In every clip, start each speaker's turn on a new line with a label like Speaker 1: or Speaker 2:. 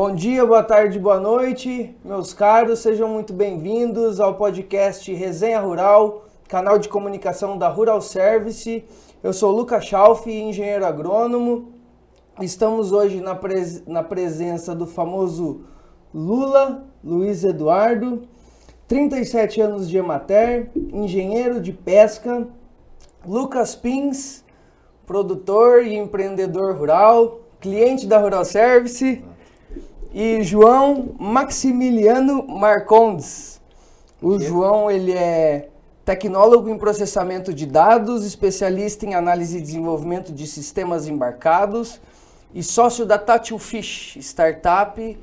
Speaker 1: Bom dia, boa tarde, boa noite, meus caros, sejam muito bem-vindos ao podcast Resenha Rural, canal de comunicação da Rural Service. Eu sou Lucas Schalf, engenheiro agrônomo. Estamos hoje na, pres na presença do famoso Lula, Luiz Eduardo, 37 anos de Emater, engenheiro de pesca, Lucas Pins, produtor e empreendedor rural, cliente da Rural Service e João Maximiliano Marcondes. O João, ele é tecnólogo em processamento de dados, especialista em análise e desenvolvimento de sistemas embarcados e sócio da Tátil Fish, startup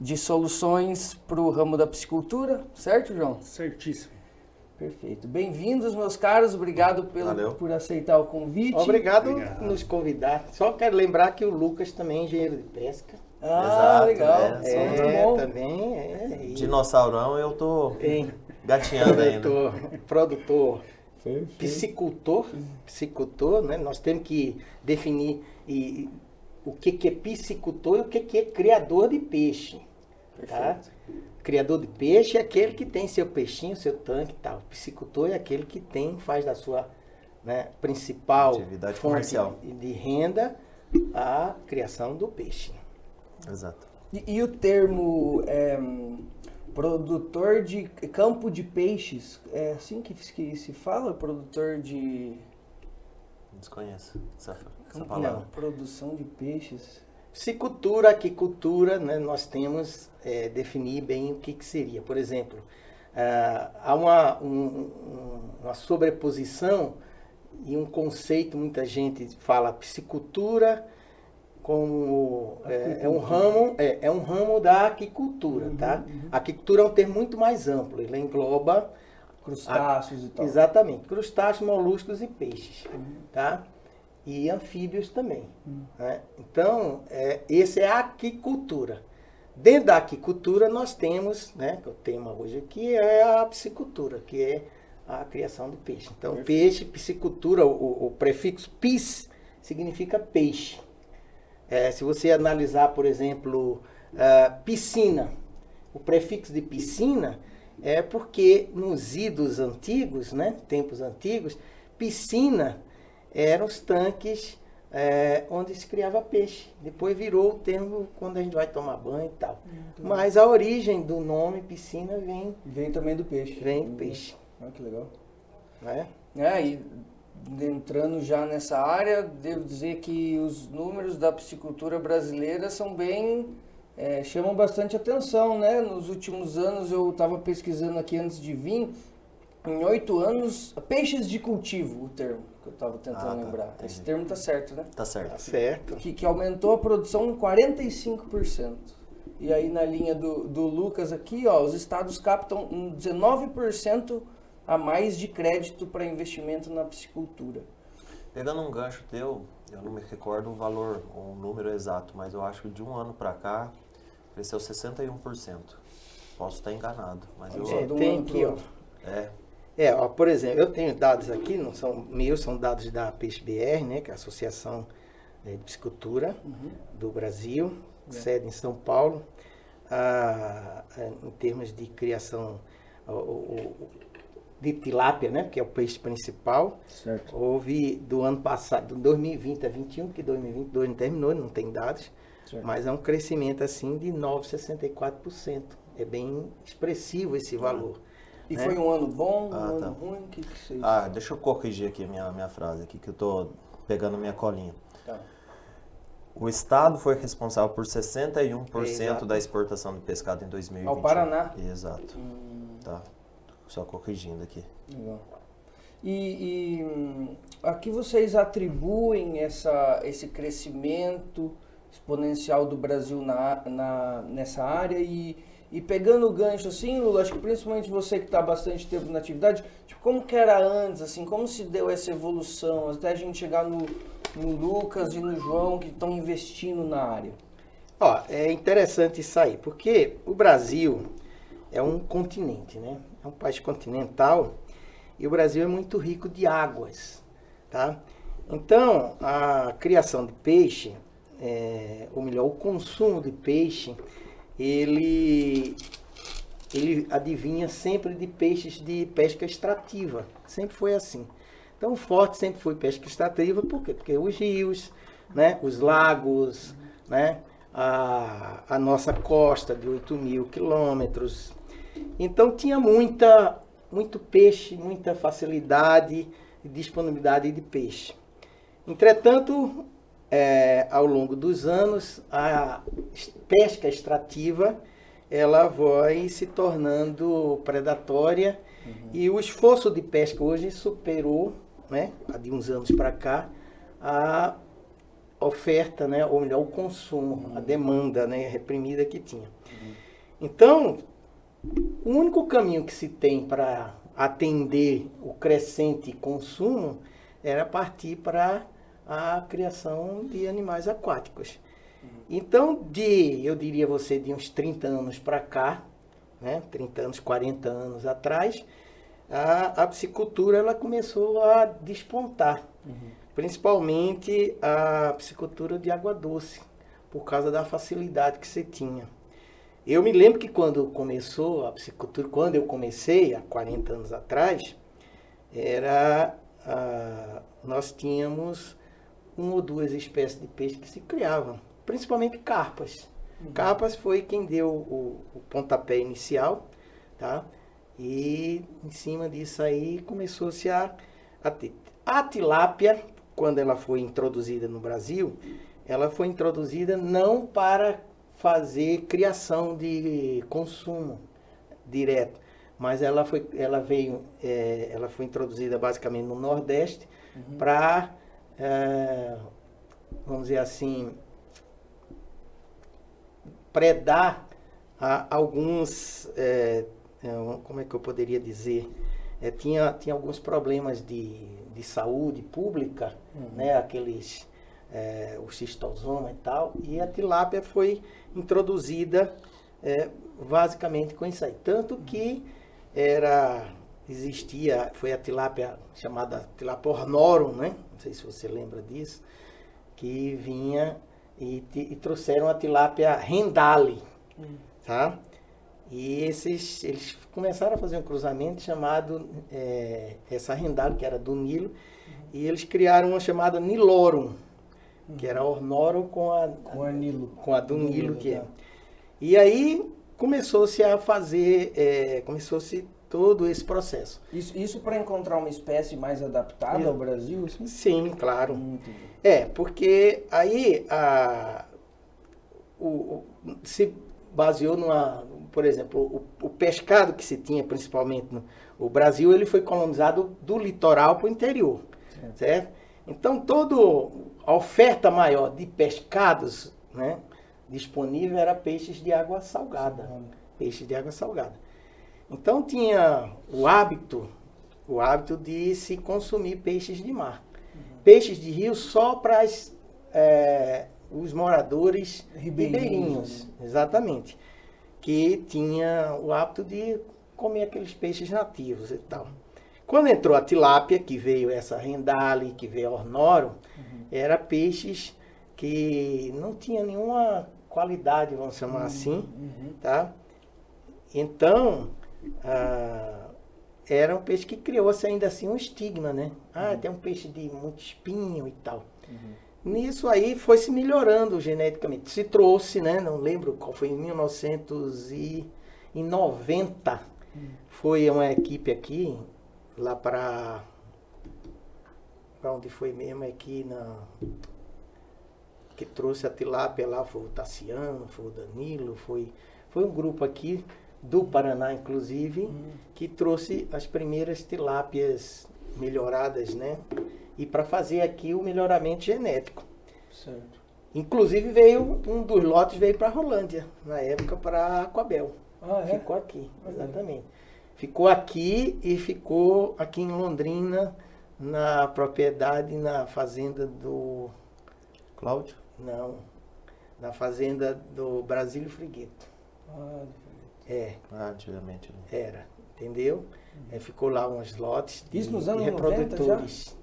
Speaker 1: de soluções para o ramo da piscicultura, certo, João?
Speaker 2: Certíssimo.
Speaker 1: Perfeito. Bem-vindos, meus caros. Obrigado pelo, por aceitar o convite.
Speaker 3: Obrigado, por nos convidar. Só quero lembrar que o Lucas também é engenheiro de pesca.
Speaker 1: Ah, Exato, legal.
Speaker 3: É, é muito bom. também é.
Speaker 4: Dinossaurão eu tô Bem, gatinhando ainda.
Speaker 3: Produtor, piscicultor, piscicultor, né? Nós temos que definir e, o que, que é piscicultor e o que, que é criador de peixe. Tá? Criador de peixe é aquele que tem seu peixinho, seu tanque e tal. Piscicultor é aquele que tem, faz da sua né, principal
Speaker 4: Atividade fonte comercial.
Speaker 3: de renda a criação do peixe.
Speaker 4: Exato.
Speaker 1: E, e o termo é, produtor de campo de peixes, é assim que, que se fala? Produtor de.
Speaker 4: Desconheço essa, essa
Speaker 1: palavra. Não, produção de peixes.
Speaker 3: Piscicultura, aquicultura, né, nós temos é, definir bem o que, que seria. Por exemplo, uh, há uma, um, uma sobreposição e um conceito, muita gente fala piscicultura como é, é, um ramo é, é, um ramo da aquicultura, uhum, tá? Uhum. A aquicultura é um termo muito mais amplo, ele engloba
Speaker 1: crustáceos a, e tal.
Speaker 3: Exatamente, crustáceos, moluscos e peixes, uhum. tá? E anfíbios também. Uhum. Né? Então, é, esse é a aquicultura. Dentro da aquicultura nós temos, né, que o tema hoje aqui é a piscicultura, que é a criação do peixe. Então, peixe, piscicultura, o, o prefixo pis significa peixe. É, se você analisar, por exemplo, uh, piscina, o prefixo de piscina é porque nos idos antigos, né, tempos antigos, piscina eram os tanques é, onde se criava peixe. Depois virou o termo quando a gente vai tomar banho e tal. Muito Mas bom. a origem do nome piscina vem...
Speaker 1: Vem também do peixe.
Speaker 3: Vem do peixe.
Speaker 1: Ah, que legal.
Speaker 3: É?
Speaker 1: É, e entrando já nessa área, devo dizer que os números da piscicultura brasileira são bem é, chamam bastante atenção, né? Nos últimos anos eu estava pesquisando aqui antes de vir, em oito anos, peixes de cultivo, o termo que eu estava tentando ah, tá, lembrar. Entendi. Esse termo tá certo, né?
Speaker 4: Tá certo.
Speaker 3: Tá certo.
Speaker 1: Que, que aumentou a produção em 45%. E aí na linha do, do Lucas aqui, ó, os estados captam 19% a mais de crédito para investimento na piscicultura.
Speaker 4: Pegando um gancho teu, eu não me recordo o valor, o número exato, mas eu acho que de um ano para cá cresceu 61%. Posso estar enganado, mas eu...
Speaker 3: É, tem aqui, ó. É. É, ó, por exemplo, eu tenho dados aqui, não são meus, são dados da PeixBR, né, que é a Associação é, de Piscicultura uhum. do Brasil, é. sede em São Paulo. Ah, é, em termos de criação, o, o, de tilápia, né, que é o peixe principal.
Speaker 1: Certo.
Speaker 3: Houve do ano passado, de 2020 a 2021, que 2022 não terminou, não tem dados, certo. mas é um crescimento assim de 9,64%. É bem expressivo esse ah. valor.
Speaker 1: E né? foi um ano bom, ah, um tá. ano ruim? Que que
Speaker 4: vocês... Ah, deixa eu corrigir aqui a minha, minha frase aqui, que eu estou pegando minha colinha. Tá. O Estado foi responsável por 61% Exato. da exportação de pescado em 2020.
Speaker 1: Ao Paraná?
Speaker 4: Exato. Hum. Tá. Só corrigindo aqui.
Speaker 1: Legal. E, e aqui vocês atribuem essa, esse crescimento exponencial do Brasil na, na, nessa área e, e pegando o gancho assim, Lula, acho que principalmente você que está bastante tempo na atividade, tipo, como que era antes, assim, como se deu essa evolução até a gente chegar no, no Lucas e no João que estão investindo na área?
Speaker 3: Ó, é interessante isso aí, porque o Brasil é um continente, né? É um país continental e o Brasil é muito rico de águas, tá? Então, a criação de peixe é, ou melhor, o consumo de peixe, ele, ele adivinha sempre de peixes de pesca extrativa. Sempre foi assim. Então forte sempre foi pesca extrativa, por quê? Porque os rios, né, os lagos, né, a, a nossa costa de 8 mil quilômetros. Então tinha muita, muito peixe, muita facilidade e disponibilidade de peixe. Entretanto, é, ao longo dos anos, a pesca extrativa ela vai se tornando predatória uhum. e o esforço de pesca hoje superou, né, de uns anos para cá, a oferta, né, ou melhor, o consumo, a demanda né, reprimida que tinha. Então, o único caminho que se tem para atender o crescente consumo era partir para a criação de animais aquáticos. Então, de, eu diria você, de uns 30 anos para cá, né, 30 anos, 40 anos atrás, a, a piscicultura ela começou a despontar. Uhum principalmente a piscicultura de água doce, por causa da facilidade que você tinha. Eu me lembro que quando começou a piscicultura, quando eu comecei, há 40 anos atrás, era nós tínhamos uma ou duas espécies de peixe que se criavam, principalmente carpas. Uhum. Carpas foi quem deu o, o pontapé inicial, tá? E em cima disso aí começou-se a, a. A tilápia quando ela foi introduzida no Brasil, ela foi introduzida não para fazer criação de consumo direto, mas ela foi, ela veio, é, ela foi introduzida basicamente no Nordeste uhum. para, é, vamos dizer assim, predar a alguns, é, é como é que eu poderia dizer, é, tinha, tinha alguns problemas de de saúde pública, uhum. né, aqueles é, o cistosoma e tal, e a tilápia foi introduzida é, basicamente com isso aí. Tanto que era existia, foi a tilápia chamada tilápia ornorum, né? Não sei se você lembra disso, que vinha e, e trouxeram a tilápia rendale, uhum. tá? E esses, eles começaram a fazer um cruzamento chamado, é, essa rendada que era do Nilo, e eles criaram uma chamada Nilorum, que era Ornorum com a,
Speaker 1: com a, Nilo.
Speaker 3: Com a do, Nilo, Nilo, que é. Tá. E aí começou-se a fazer, é, começou-se todo esse processo.
Speaker 1: Isso, isso para encontrar uma espécie mais adaptada ao Brasil?
Speaker 3: Assim? Sim, claro. Hum, é, porque aí a, o, o, se baseou numa, por exemplo, o, o, pescado que se tinha principalmente no o Brasil, ele foi colonizado do litoral para o interior, certo. certo? Então, toda a oferta maior de pescados, né, disponível era peixes de água salgada, peixes de água salgada. Então tinha o hábito, o hábito de se consumir peixes de mar. Uhum. Peixes de rio só para é, os moradores ribeirinhos, ribeirinhos né? exatamente que tinha o hábito de comer aqueles peixes nativos e tal. Quando entrou a tilápia, que veio essa rendale, que veio a ornoro, uhum. era peixes que não tinha nenhuma qualidade, vamos chamar uhum. assim, uhum. tá? Então, ah, era um peixe que criou-se ainda assim um estigma, né? Ah, uhum. tem um peixe de muito espinho e tal. Uhum. Nisso aí foi se melhorando geneticamente. Se trouxe, né? Não lembro qual foi, em 1990. Hum. Foi uma equipe aqui, lá para. Para onde foi mesmo? Aqui na. Que trouxe a tilápia lá, foi o Tassiano, foi o Danilo, foi, foi um grupo aqui do Paraná, inclusive, hum. que trouxe as primeiras tilápias melhoradas, né? e para fazer aqui o melhoramento genético. Certo. Inclusive veio um dos lotes veio para Rolândia, na época para Aquabel. Ah, é? Ficou aqui, exatamente. Ficou aqui e ficou aqui em Londrina, na propriedade, na fazenda do.
Speaker 4: Cláudio?
Speaker 3: Não. Na fazenda do Brasílio Frigueto.
Speaker 1: Ah,
Speaker 3: é.
Speaker 4: Ah, antigamente. Né?
Speaker 3: Era, entendeu? Uhum. É, ficou lá uns lotes
Speaker 1: de, Isso nos anos de reprodutores. 90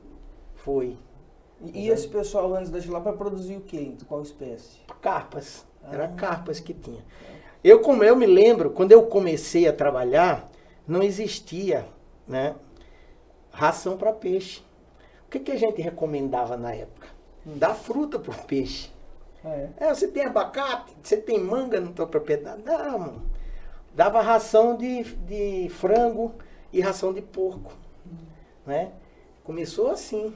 Speaker 3: foi.
Speaker 1: E esse pessoal antes da tilápia produzia o quê? Qual espécie?
Speaker 3: Carpas. Era
Speaker 1: Ah.
Speaker 3: carpas que tinha. Eu, como eu me lembro, quando eu comecei a trabalhar, não existia né, ração para peixe. O que, que a gente recomendava na época? Dar fruta para o peixe.
Speaker 1: Ah, é?
Speaker 3: É, você tem abacate, você tem manga na tua propriedade? Não, mano. Dava ração de, de frango e ração de porco. Né? Começou assim.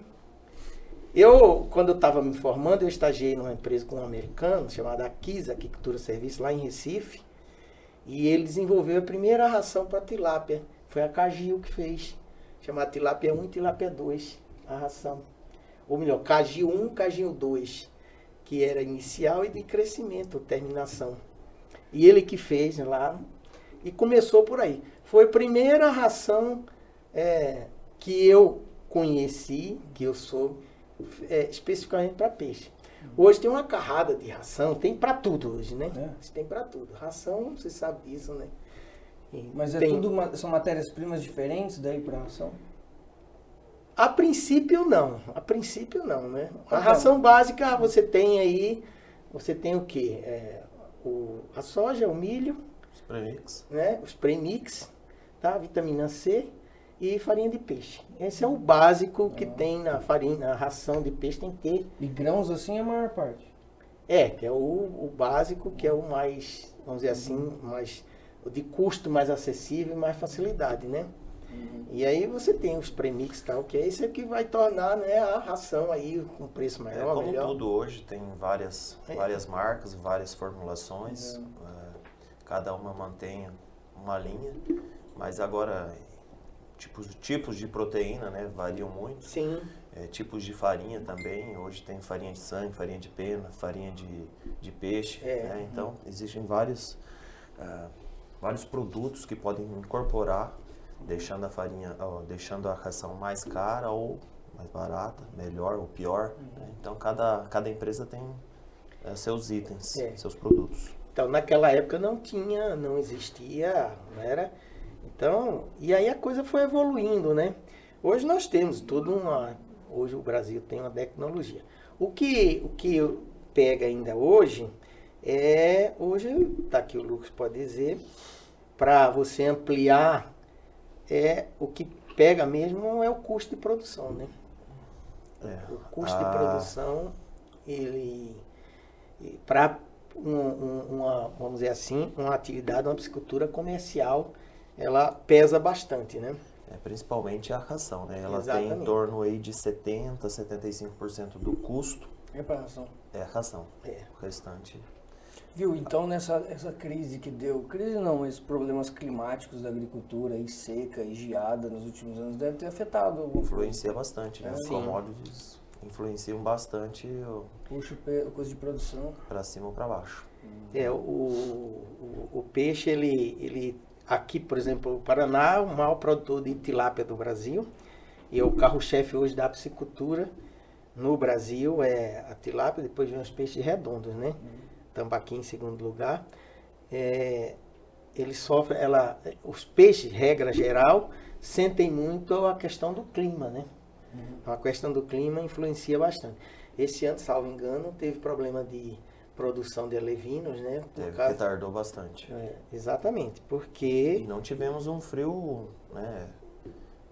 Speaker 3: Eu, quando eu estava me formando, eu estagiei numa empresa com um americano chamada Akisa Aquicultura Serviço, lá em Recife. E ele desenvolveu a primeira ração para tilápia. Foi a Cagil que fez. Chamada tilápia 1 e tilápia 2, a ração. Ou melhor, Cagil 1, Cagil 2 que era inicial e de crescimento, terminação. E ele que fez lá e começou por aí. Foi a primeira ração é, que eu conheci, que eu sou é, especificamente para peixe. Hoje tem uma carrada de ração, tem para tudo hoje, né?
Speaker 1: É.
Speaker 3: Tem para tudo. Ração, você sabe disso, né? E
Speaker 1: Mas é
Speaker 3: tem-
Speaker 1: tudo ma- são matérias-primas diferentes daí para ração?
Speaker 3: A princípio não, a princípio não, né? A
Speaker 1: que é?
Speaker 3: ração básica você tem aí, você tem o quê? É, o, a soja, o milho,
Speaker 4: Os premix.
Speaker 3: né? Os premix, tá? Vitamina C e farinha de peixe. Esse é o básico que
Speaker 1: Ah.
Speaker 3: tem na farinha, na ração de peixe tem que ter.
Speaker 1: E grãos assim é a maior parte.
Speaker 3: É, que é o, o básico, que é o mais, vamos dizer assim, mais o de custo mais acessível e mais facilidade, né? E aí você tem os premix e tal, que é isso que vai tornar né, a ração aí com preço
Speaker 4: É,
Speaker 3: maior,
Speaker 4: como
Speaker 3: melhor.
Speaker 4: tudo hoje, tem várias,
Speaker 3: É.
Speaker 4: várias marcas, várias formulações.
Speaker 1: É.
Speaker 4: é, cada uma mantém uma linha. Mas agora, tipos, tipos de proteína né, variam muito.
Speaker 3: Sim,
Speaker 4: É, tipos de farinha também. Hoje tem farinha de sangue, farinha de pena, farinha de, de peixe.
Speaker 3: É.
Speaker 4: né? Então, existem vários, ah, vários produtos que podem incorporar, deixando a farinha, ó, deixando a ração mais cara ou mais barata, melhor ou pior. né? Então, cada, cada empresa tem eh, seus itens,
Speaker 3: É.
Speaker 4: seus produtos.
Speaker 3: Então, naquela época não tinha, não existia, não era? Então, e aí a coisa foi evoluindo, né? Hoje nós temos tudo uma, hoje o Brasil tem uma tecnologia. O que o que pega ainda hoje é, hoje, tá aqui o Lucas pode dizer, para você ampliar é o que pega mesmo é o custo de produção, né?
Speaker 4: É.
Speaker 3: O custo
Speaker 4: Ah,
Speaker 3: de produção, ele para uma, vamos dizer assim, uma atividade, uma piscicultura comercial, ela pesa bastante, né?
Speaker 4: É, principalmente a ração, né? Ela tem
Speaker 3: Exatamente.
Speaker 4: em torno aí de 70, 75% do custo
Speaker 1: É para ração.
Speaker 4: é a ração.
Speaker 3: É.
Speaker 4: O restante
Speaker 1: Viu? Então nessa essa crise que deu, crise não, esses problemas climáticos da agricultura e seca e geada nos últimos anos deve ter afetado coisa.
Speaker 4: influencia bastante, né? Os
Speaker 3: Sim.
Speaker 4: commodities influenciam bastante
Speaker 1: Puxa o pe- o custo de produção.
Speaker 4: para cima ou para baixo.
Speaker 3: É, o, o, o peixe, ele, ele, aqui, por exemplo, o Paraná é o maior produtor de tilápia do Brasil, e é o carro-chefe hoje da piscicultura no Brasil, é a tilápia, depois vem os peixes redondos, né? Tambaqui em segundo lugar. É, ele sofre, ela, os peixes, regra geral, sentem muito a questão do clima, né? A questão do clima influencia bastante. Esse ano, salvo engano, teve problema de produção de alevinos, né? Por
Speaker 4: Teve,
Speaker 3: causa-
Speaker 4: retardou bastante.
Speaker 3: É, exatamente,
Speaker 4: E
Speaker 3: porque
Speaker 4: não tivemos um frio né,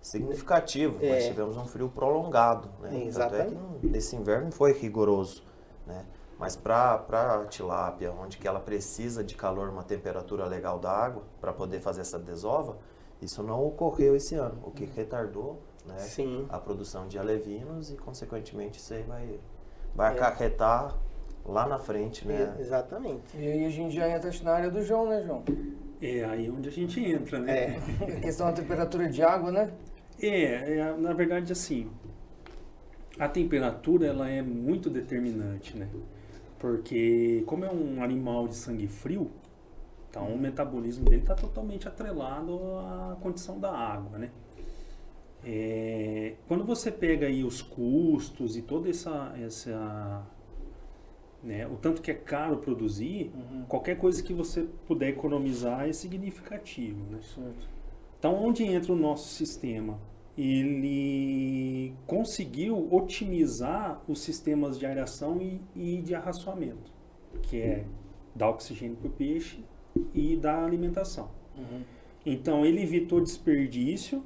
Speaker 4: significativo,
Speaker 3: É.
Speaker 4: mas tivemos um frio prolongado. Né? Tanto é que
Speaker 3: Exatamente.
Speaker 4: esse inverno foi rigoroso. Né? Mas para a tilápia, onde que ela precisa de calor, uma temperatura legal da água, para poder fazer essa desova, isso não ocorreu esse ano, o que retardou né,
Speaker 3: sim,
Speaker 4: a produção de alevinos e, consequentemente, isso aí vai, vai
Speaker 3: É.
Speaker 4: acarretar lá na frente, né?
Speaker 3: é, exatamente.
Speaker 1: E aí a gente já entra na área do João, né, João?
Speaker 2: É aí onde a gente entra, né?
Speaker 3: É,
Speaker 1: A questão da temperatura de água, né?
Speaker 2: É, é, na verdade, assim, a temperatura ela é muito determinante, né? Porque como é um animal de sangue frio, então o metabolismo dele está totalmente atrelado à condição da água, né? É, quando você pega aí os custos e toda essa, essa né, o tanto que é caro produzir, qualquer coisa que você puder economizar é significativo, né?
Speaker 1: Certo.
Speaker 2: Então, onde entra o nosso sistema? ele conseguiu otimizar os sistemas de aeração e, e de arraçoamento, que é dar oxigênio para o peixe e dar alimentação.
Speaker 1: Uhum.
Speaker 2: Então ele evitou desperdício,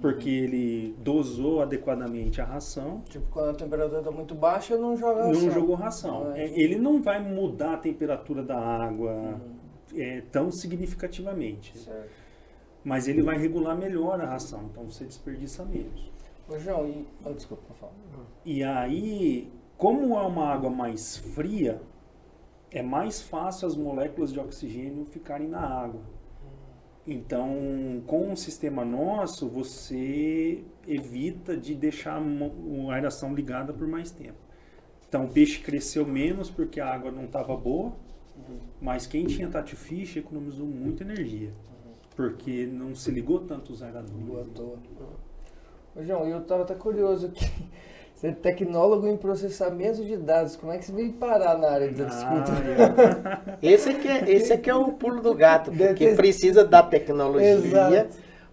Speaker 2: porque ele dosou adequadamente a ração.
Speaker 1: Tipo, quando a temperatura está muito baixa, não joga
Speaker 2: Não
Speaker 1: ração.
Speaker 2: jogou ração.
Speaker 1: Ah,
Speaker 2: É, ele não vai mudar a temperatura da água
Speaker 1: Uhum.
Speaker 2: é, tão significativamente.
Speaker 1: Certo.
Speaker 2: Mas ele vai regular melhor a ração, então você desperdiça menos.
Speaker 1: Ô, João, e... Oh, desculpa, fala.
Speaker 2: E aí, como é uma água mais fria, é mais fácil as moléculas de oxigênio ficarem na água. Então, com o sistema nosso, você evita de deixar a aeração ligada por mais tempo. Então, o peixe cresceu menos porque a água não estava boa, mas quem tinha Tati Fish economizou muita energia, porque não se ligou tanto os
Speaker 1: Boa
Speaker 2: aeradores.
Speaker 1: toa. Ô, João, eu tava até curioso aqui. Você é tecnólogo em processamento de dados. Como é que você veio parar na área da disculpa?
Speaker 2: Ah,
Speaker 3: Esse aqui é, esse aqui é o pulo do gato, porque precisa da tecnologia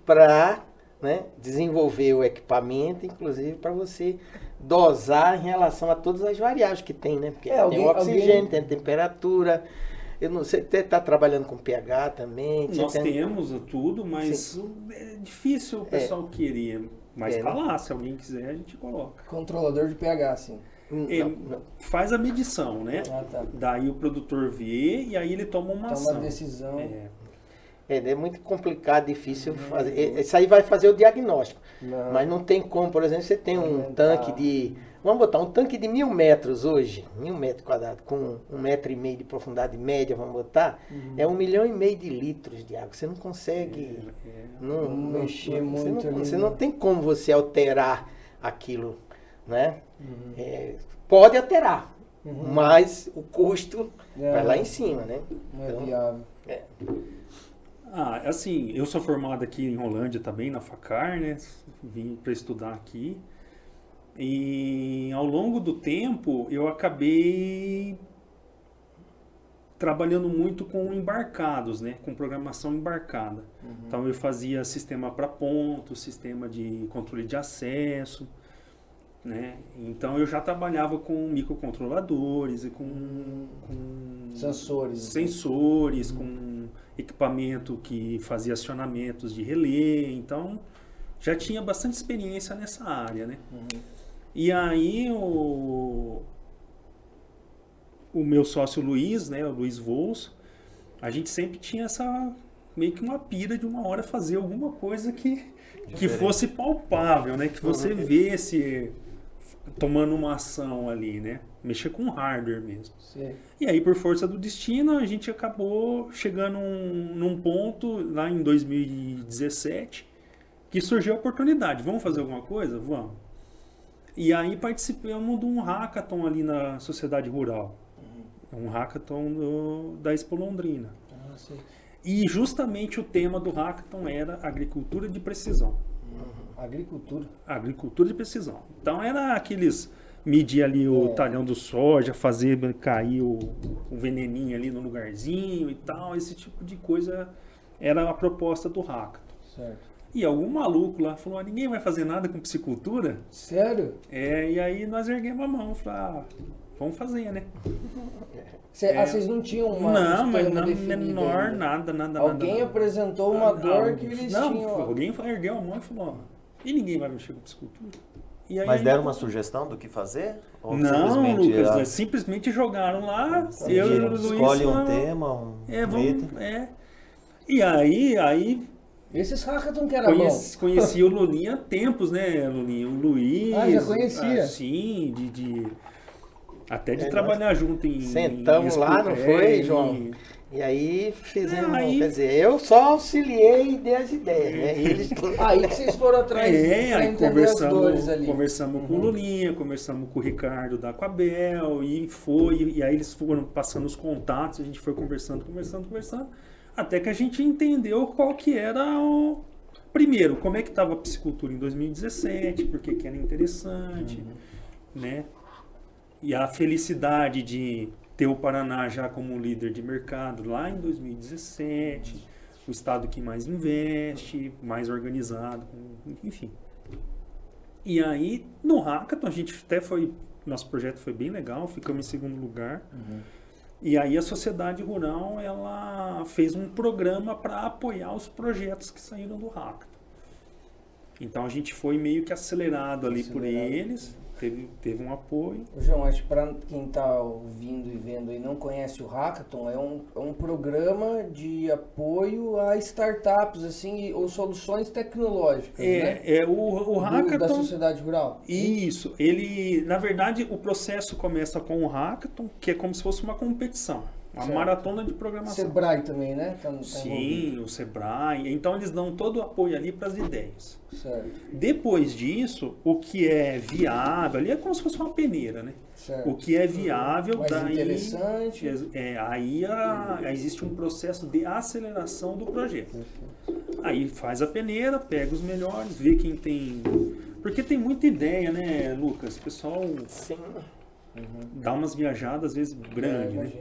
Speaker 3: para né, desenvolver o equipamento, inclusive para você dosar em relação a todas as variáveis que tem, né? Porque
Speaker 1: É,
Speaker 3: tem
Speaker 1: alguém-
Speaker 3: oxigênio,
Speaker 1: alguém-
Speaker 3: tem a temperatura. Eu não sei, você está trabalhando com pH também?
Speaker 2: Nós
Speaker 3: tem-
Speaker 2: temos tudo, mas é difícil o pessoal querer. Mas
Speaker 3: É,
Speaker 2: tá
Speaker 3: né?
Speaker 2: lá, se alguém quiser, a gente coloca.
Speaker 1: Controlador de pH, assim.
Speaker 3: Não,
Speaker 2: Ele
Speaker 3: não.
Speaker 2: faz a medição, né?
Speaker 1: Ah, tá.
Speaker 2: Daí o produtor vê e aí ele toma uma
Speaker 1: Toma
Speaker 2: ação.
Speaker 1: uma decisão.
Speaker 2: É.
Speaker 3: É, é muito complicado, difícil fazer. Isso aí vai fazer o diagnóstico.
Speaker 1: Não.
Speaker 3: Mas não tem como, por exemplo, você tem um tanque de. Vamos botar um tanque de mil metros hoje, mil metros quadrados, com um metro e meio de profundidade média, vamos botar,
Speaker 1: Uhum.
Speaker 3: é um milhão e meio de litros de água. Você não consegue.
Speaker 2: É.
Speaker 3: Não,
Speaker 1: Não
Speaker 3: não-
Speaker 1: mexer
Speaker 3: você
Speaker 1: muito
Speaker 3: não,
Speaker 1: ali,
Speaker 3: você não tem como você alterar aquilo, né?
Speaker 1: Uhum.
Speaker 3: É, pode alterar,
Speaker 1: Uhum.
Speaker 3: mas o custo
Speaker 1: É,
Speaker 3: vai lá em cima, né?
Speaker 1: Não é
Speaker 3: Então,
Speaker 1: viável.
Speaker 2: Ah, assim, eu sou formado aqui em Rolândia também, na FACAR, né? Vim para estudar aqui. E ao longo do tempo eu acabei trabalhando muito com embarcados, né? Com programação embarcada. Então eu fazia sistema para ponto, sistema de controle de acesso, né? Então eu já trabalhava com microcontroladores e com, com
Speaker 1: Sensores.
Speaker 2: sensores, com equipamento que fazia acionamentos de relé, então já tinha bastante experiência nessa área, né?
Speaker 1: Uhum.
Speaker 2: E aí o, o meu sócio Luiz, né, o Luiz Vols, a gente sempre tinha essa meio que uma pira de uma hora fazer alguma coisa que, que fosse palpável, né, que você vesse tomando uma ação ali, né? Mexer com hardware mesmo.
Speaker 1: Sei.
Speaker 2: E aí, por força do destino, a gente acabou chegando num, num ponto lá em 2017 que surgiu a oportunidade. Vamos fazer alguma coisa? Vamos. E aí participamos de um hackathon ali na sociedade rural. Um hackathon do- da Expo Londrina.
Speaker 1: Ah, sei.
Speaker 2: E justamente o tema do hackathon era agricultura de precisão.
Speaker 1: Agricultura.
Speaker 2: Agricultura de precisão. Então era aqueles medir ali o
Speaker 1: É.
Speaker 2: talhão do soja, fazer cair o, o veneninho ali no lugarzinho e tal, esse tipo de coisa era a proposta do hackathon.
Speaker 1: Certo.
Speaker 2: E algum maluco lá falou, ah, ninguém vai fazer nada com piscicultura?
Speaker 1: Sério?
Speaker 2: É, e aí nós erguemos a mão, falei, ah, vamos fazer, né?
Speaker 1: Cê,
Speaker 2: É.
Speaker 1: Ah, vocês não tinham uma.
Speaker 2: não,
Speaker 1: um
Speaker 2: mas não, menor,
Speaker 1: ainda?
Speaker 2: nada, nada,
Speaker 1: Alguém
Speaker 2: nada. nada.
Speaker 1: apresentou uma
Speaker 2: Ah,
Speaker 1: dor
Speaker 2: não,
Speaker 1: que eles
Speaker 2: não,
Speaker 1: tinham.
Speaker 2: alguém ergueu a mão e falou, ó, e ninguém vai mexer com piscicultura? E aí,
Speaker 4: Mas deram uma sugestão do que fazer? Ou
Speaker 2: Não,
Speaker 4: simplesmente
Speaker 2: Lucas,
Speaker 4: ah,
Speaker 2: eles simplesmente jogaram lá,
Speaker 1: Entendi.
Speaker 2: eu e o Luiz
Speaker 4: escolhe um
Speaker 2: falamos,
Speaker 4: tema, um
Speaker 2: É, vamos, é. E aí, aí
Speaker 1: Esses hackathon que era
Speaker 2: conheci, conheci o Lulinha há tempos, né, Lulinha? O Luiz.
Speaker 1: Ah, já conhecia?
Speaker 2: ah, sim, de, de- até de
Speaker 3: É,
Speaker 2: trabalhar junto em.
Speaker 3: Sentamos
Speaker 2: em
Speaker 3: lá, não foi, João? E aí fizemos,
Speaker 2: É, aí-
Speaker 3: quer dizer, eu só auxiliei e dei as ideias, né? Eles
Speaker 1: bom. Aí que vocês foram atrás
Speaker 2: É, aí conversamos,
Speaker 1: ali.
Speaker 2: conversamos com o
Speaker 1: Uhum.
Speaker 2: Lulinha, conversamos com o Ricardo da Aquabel, e foi, e aí eles foram passando os contatos, a gente foi conversando, conversando, conversando, até que a gente entendeu qual que era o... Primeiro, como é que estava a piscicultura em 2017, por que era interessante,
Speaker 1: Uhum.
Speaker 2: né? E a felicidade de ter o Paraná já como líder de mercado lá em 2017, o estado que mais investe, mais organizado, enfim. E aí, no Hackathon, a gente até foi. Nosso projeto foi bem legal, ficamos em segundo lugar. E aí a sociedade rural ela fez um programa para apoiar os projetos que saíram do Hackathon. Então a gente foi meio que acelerado ali por
Speaker 1: Acelerado.
Speaker 2: eles, teve, teve um apoio.
Speaker 1: João, acho que para quem está ouvindo e vendo e não conhece o Hackathon, é um, é um programa de apoio a startups assim, ou soluções tecnológicas, né?
Speaker 2: É, é o, o
Speaker 1: Do- da
Speaker 2: Hackathon.
Speaker 1: sociedade rural.
Speaker 2: Isso, ele, na verdade, o processo começa com o Hackathon, que é como se fosse uma competição, uma
Speaker 1: Certo.
Speaker 2: maratona de programação.
Speaker 1: Sebrae também, né? Tá, tá envolvido.
Speaker 2: Sim, o Sebrae. Então eles dão todo o apoio ali para as ideias.
Speaker 1: Certo,
Speaker 2: Depois disso, o que é viável, ali é como se fosse uma peneira, né?
Speaker 1: certo.
Speaker 2: O que é viável,
Speaker 1: Mais
Speaker 2: daí,
Speaker 1: interessante.
Speaker 2: é, aí a- existe um processo de aceleração do projeto. Aí faz a peneira, pega os melhores, vê quem tem. Porque tem muita ideia, né, Lucas? O pessoal
Speaker 3: Sim.
Speaker 2: dá umas viajadas, às vezes,
Speaker 1: É,
Speaker 2: grandes, né?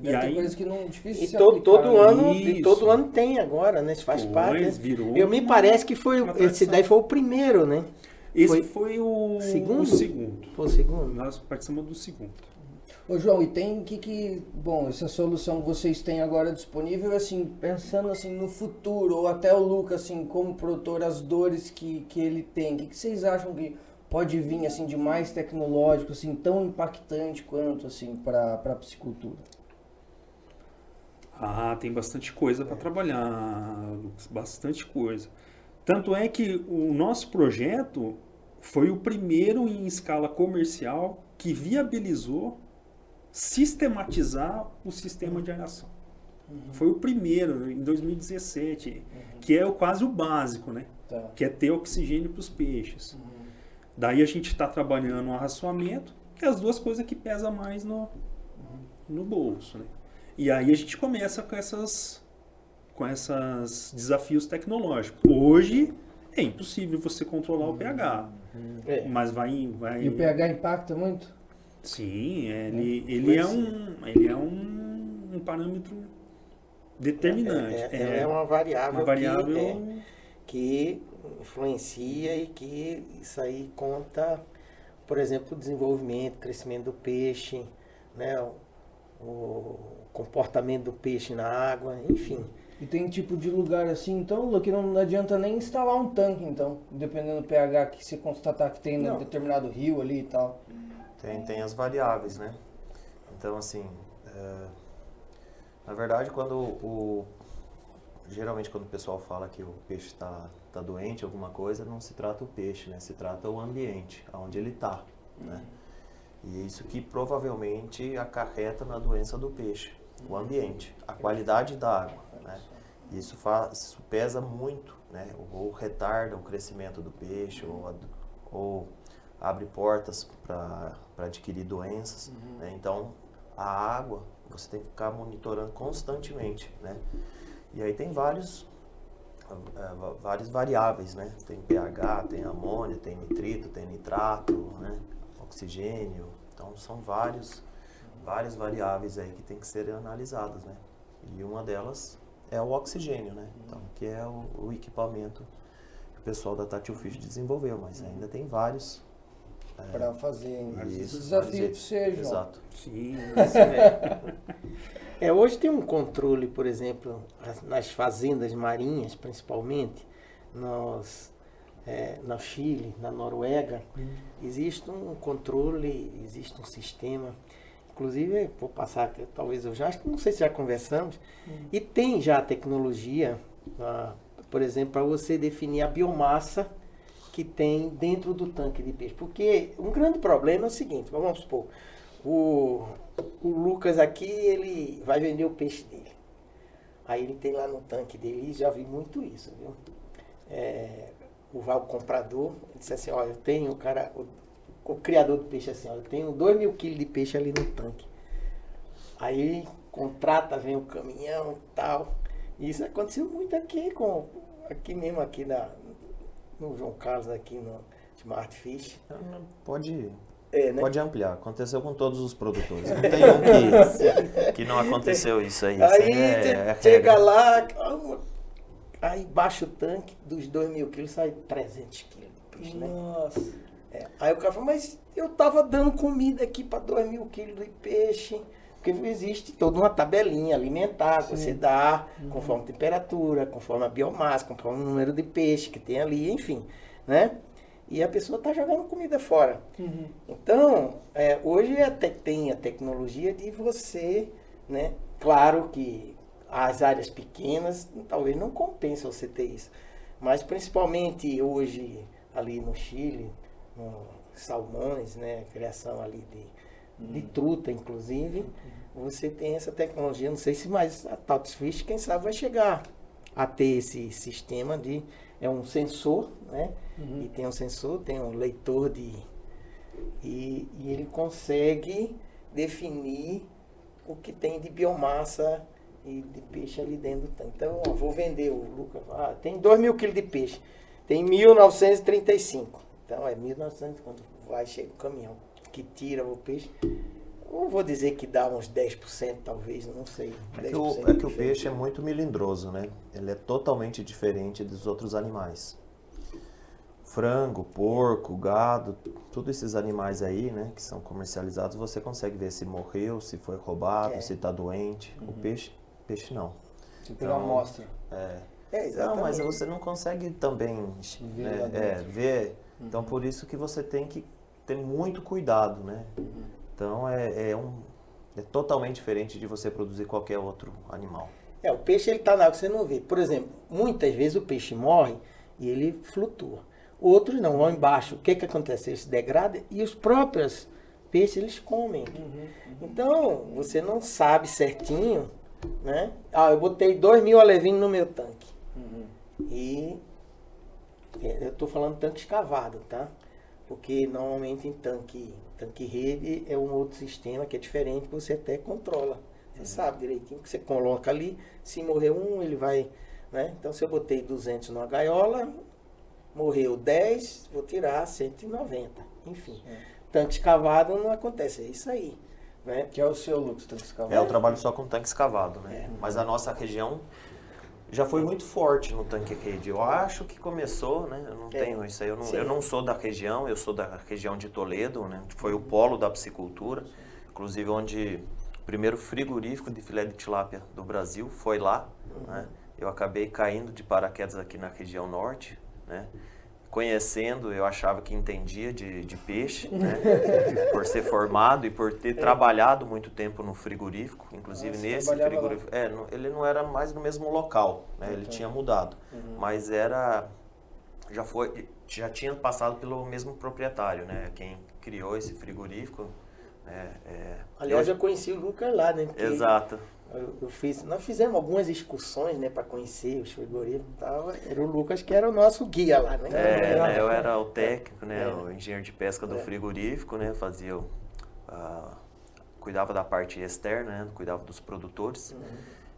Speaker 1: E
Speaker 2: E aí-
Speaker 1: coisas que não difícil
Speaker 3: E to-
Speaker 1: aplicar,
Speaker 3: todo
Speaker 1: né?
Speaker 3: ano, e
Speaker 2: Isso.
Speaker 3: todo ano tem agora, né? Isso faz
Speaker 2: Pois,
Speaker 3: parte. né?
Speaker 2: virou
Speaker 3: Eu me parece que foi esse daí foi o primeiro, né?
Speaker 2: Esse
Speaker 3: Foi-
Speaker 2: foi, o
Speaker 3: Segundo?
Speaker 2: o segundo.
Speaker 3: Foi o segundo.
Speaker 2: Nós participamos do segundo.
Speaker 1: Ô João, e tem que que, bom, essa solução que vocês têm agora disponível, assim, pensando assim no futuro, ou até o Lucas, assim, como produtor, as dores que, que ele tem, o que, que vocês acham que pode vir, assim, de mais tecnológico, assim, tão impactante quanto, assim, para a piscicultura?
Speaker 2: Ah, tem bastante coisa para trabalhar, Lucas, bastante coisa. Tanto é que o nosso projeto foi o primeiro em escala comercial que viabilizou sistematizar o sistema de aeração. Foi o primeiro, em 2017, que é quase o básico, né?
Speaker 1: Tá.
Speaker 2: Que é ter oxigênio para os peixes. Daí a gente está trabalhando o arraçoamento, que é as duas coisas que pesam mais no, no bolso, né? E aí a gente começa com essas com esses desafios tecnológicos. Hoje é impossível você controlar o pH,
Speaker 3: É.
Speaker 2: mas vai vai
Speaker 1: E o pH impacta muito?
Speaker 2: Sim, é, ele, ele é um ele é um, um parâmetro determinante.
Speaker 3: É, é- é uma variável,
Speaker 2: uma variável
Speaker 3: que, é, que influencia e que isso aí conta, por exemplo, o desenvolvimento, crescimento do peixe, né? o, o comportamento do peixe na água, enfim.
Speaker 1: E tem tipo de lugar assim, então, que não adianta nem instalar um tanque, então, dependendo do pH que se constatar que tem em determinado rio ali e tal.
Speaker 4: Tem, tem as variáveis, né? Então, assim, é, na verdade, quando o. Geralmente, quando o pessoal fala que o peixe está tá doente, alguma coisa, não se trata o peixe, né? Se trata o ambiente, aonde ele está, né? E é isso que provavelmente acarreta na doença do peixe, o ambiente, a qualidade da água, né? Isso, faz, isso pesa muito, né? Ou retarda o crescimento do peixe, ou, ou abre portas para adquirir doenças. né? Então, a água você tem que ficar monitorando constantemente, né? E aí tem vários, eh, várias variáveis, né? Tem pH, tem amônia, tem nitrito, tem nitrato, né? Oxigênio. Então, são vários, várias variáveis aí que tem que serem analisadas, né? E uma delas é o oxigênio, né? Então, que é o, o equipamento que o pessoal da Tati Fish desenvolveu, mas ainda tem vários. eh,
Speaker 1: Pra fazer
Speaker 4: isso,
Speaker 1: desafio você, João.
Speaker 4: Exato.
Speaker 2: sim,
Speaker 3: É, hoje tem um controle, por exemplo, as- nas fazendas marinhas, principalmente, nos, é, no Chile, na Noruega, existe um controle, existe um sistema. Inclusive, vou passar, talvez eu já, acho que não sei se já conversamos, e tem já a tecnologia, ah, por exemplo, para você definir a biomassa que tem dentro do tanque de peixe. Porque um grande problema é o seguinte, vamos supor, o, o Lucas aqui, ele vai vender o peixe dele. Aí ele tem lá no tanque dele, já vi muito isso, viu? É, o, o comprador disse assim, ó, eu tenho, o cara, o, o criador do peixe assim, ó, eu tenho 2 mil quilos de peixe ali no tanque. Aí contrata, vem o caminhão e tal. E isso aconteceu muito aqui com aqui mesmo aqui na, no João Carlos aqui no Smart Fish.
Speaker 4: Pode,
Speaker 3: É, né?
Speaker 4: pode ampliar. Aconteceu com todos os produtores. Não tem um que, que não aconteceu isso aí.
Speaker 3: Aí
Speaker 4: é-
Speaker 3: você
Speaker 4: é
Speaker 3: chega
Speaker 4: regra.
Speaker 3: lá, aí baixa o tanque, dos 2 mil quilos sai 300 quilos de peixe, né? É, Aí o cara falou, mas eu tava dando comida aqui para 2 mil quilos de peixe. Porque existe toda uma tabelinha alimentar que você dá, conforme a temperatura, conforme a biomassa, conforme o número de peixe que tem ali, enfim. Né? E a pessoa está jogando comida fora.
Speaker 1: Uhum.
Speaker 3: Então, é, hoje até tem a tecnologia de você, né? Claro que as áreas pequenas talvez não compensa você ter isso. Mas principalmente hoje ali no Chile, no salmões, né? Criação ali de, de truta, inclusive, você tem essa tecnologia. Não sei se mais a Tots Fish, quem sabe, vai chegar a ter esse sistema de. É um sensor, né? E tem um sensor, tem um leitor de. E, e ele consegue definir o que tem de biomassa e de peixe ali dentro do tanque. Então, ó, vou vender o Lucas. Ah, tem 2 mil quilos de peixe. Tem 1935. Então, é 1900 quando vai, chega o caminhão que tira o peixe. Eu vou dizer que dá uns 10%, talvez, não sei.
Speaker 4: É que, o,
Speaker 3: 10%
Speaker 4: é que o peixe é muito melindroso, né? Ele é totalmente diferente dos outros animais. Frango, porco, gado, todos esses animais aí, né, que são comercializados, você consegue ver se morreu, se foi roubado,
Speaker 3: É.
Speaker 4: se está doente. O peixe, peixe não.
Speaker 1: Você pegar uma
Speaker 4: Então,
Speaker 1: amostra.
Speaker 4: É.
Speaker 3: É,
Speaker 4: Não, mas
Speaker 3: exatamente.
Speaker 4: você não consegue também
Speaker 1: Ver
Speaker 4: né, é,
Speaker 1: dentro.
Speaker 4: ver. Então por isso que você tem que ter muito cuidado, né? Então é, é um é totalmente diferente de você produzir qualquer outro animal.
Speaker 3: É, o peixe ele tá na água, você não vê. Por exemplo, muitas vezes o peixe morre e ele flutua. Outros não, vão embaixo. O que que acontece? Ele se degrada e os próprios peixes eles comem. Então, você não sabe certinho, né? Ah, eu botei 2 mil alevinos no meu tanque. E é, eu estou falando tanque escavado, tá? Porque normalmente em tanque, tanque rede é um outro sistema que é diferente, que você até controla. Você sabe direitinho que você coloca ali, se morrer um, ele vai, né? Então se eu botei 200 numa gaiola, morreu 10, vou tirar 190. Enfim, tanque escavado não acontece, é isso aí, né?
Speaker 1: Que é o seu, Lucas, tanque escavado.
Speaker 4: É, eu trabalho só com tanque escavado, né?
Speaker 3: É.
Speaker 4: Mas a nossa região já foi muito forte no tanque rede. Eu acho que começou, né? Eu não
Speaker 3: É.
Speaker 4: tenho isso aí. Eu não,
Speaker 3: Sim.
Speaker 4: eu não sou da região, eu sou da região de Toledo, né? Foi o polo da piscicultura, inclusive onde o primeiro frigorífico de filé de tilápia do Brasil foi lá, né? Eu acabei caindo de paraquedas aqui na região norte, né? Conhecendo, eu achava que entendia de, de peixe, né? por ser formado e por ter trabalhado muito tempo no frigorífico, inclusive
Speaker 1: Ah,
Speaker 4: nesse
Speaker 1: lá.
Speaker 4: frigorífico. É, não- ele não era mais no mesmo local, né? Ele tinha mudado, mas era já foi já tinha passado pelo mesmo proprietário, né? Quem criou esse frigorífico, né? É,
Speaker 3: Aliás,
Speaker 4: eu-
Speaker 3: eu conheci o Lucas lá, né? Porque
Speaker 4: exato.
Speaker 3: Eu, eu fiz, nós fizemos algumas excursões, né, para conhecer os frigoríficos e tal. Era o Lucas que era o nosso guia lá, né?
Speaker 4: É, né, eu era o técnico, né,
Speaker 3: É.
Speaker 4: o engenheiro de pesca do
Speaker 3: É.
Speaker 4: frigorífico, né, fazia, o- a- cuidava da parte externa, né, cuidava dos produtores.
Speaker 3: Uhum.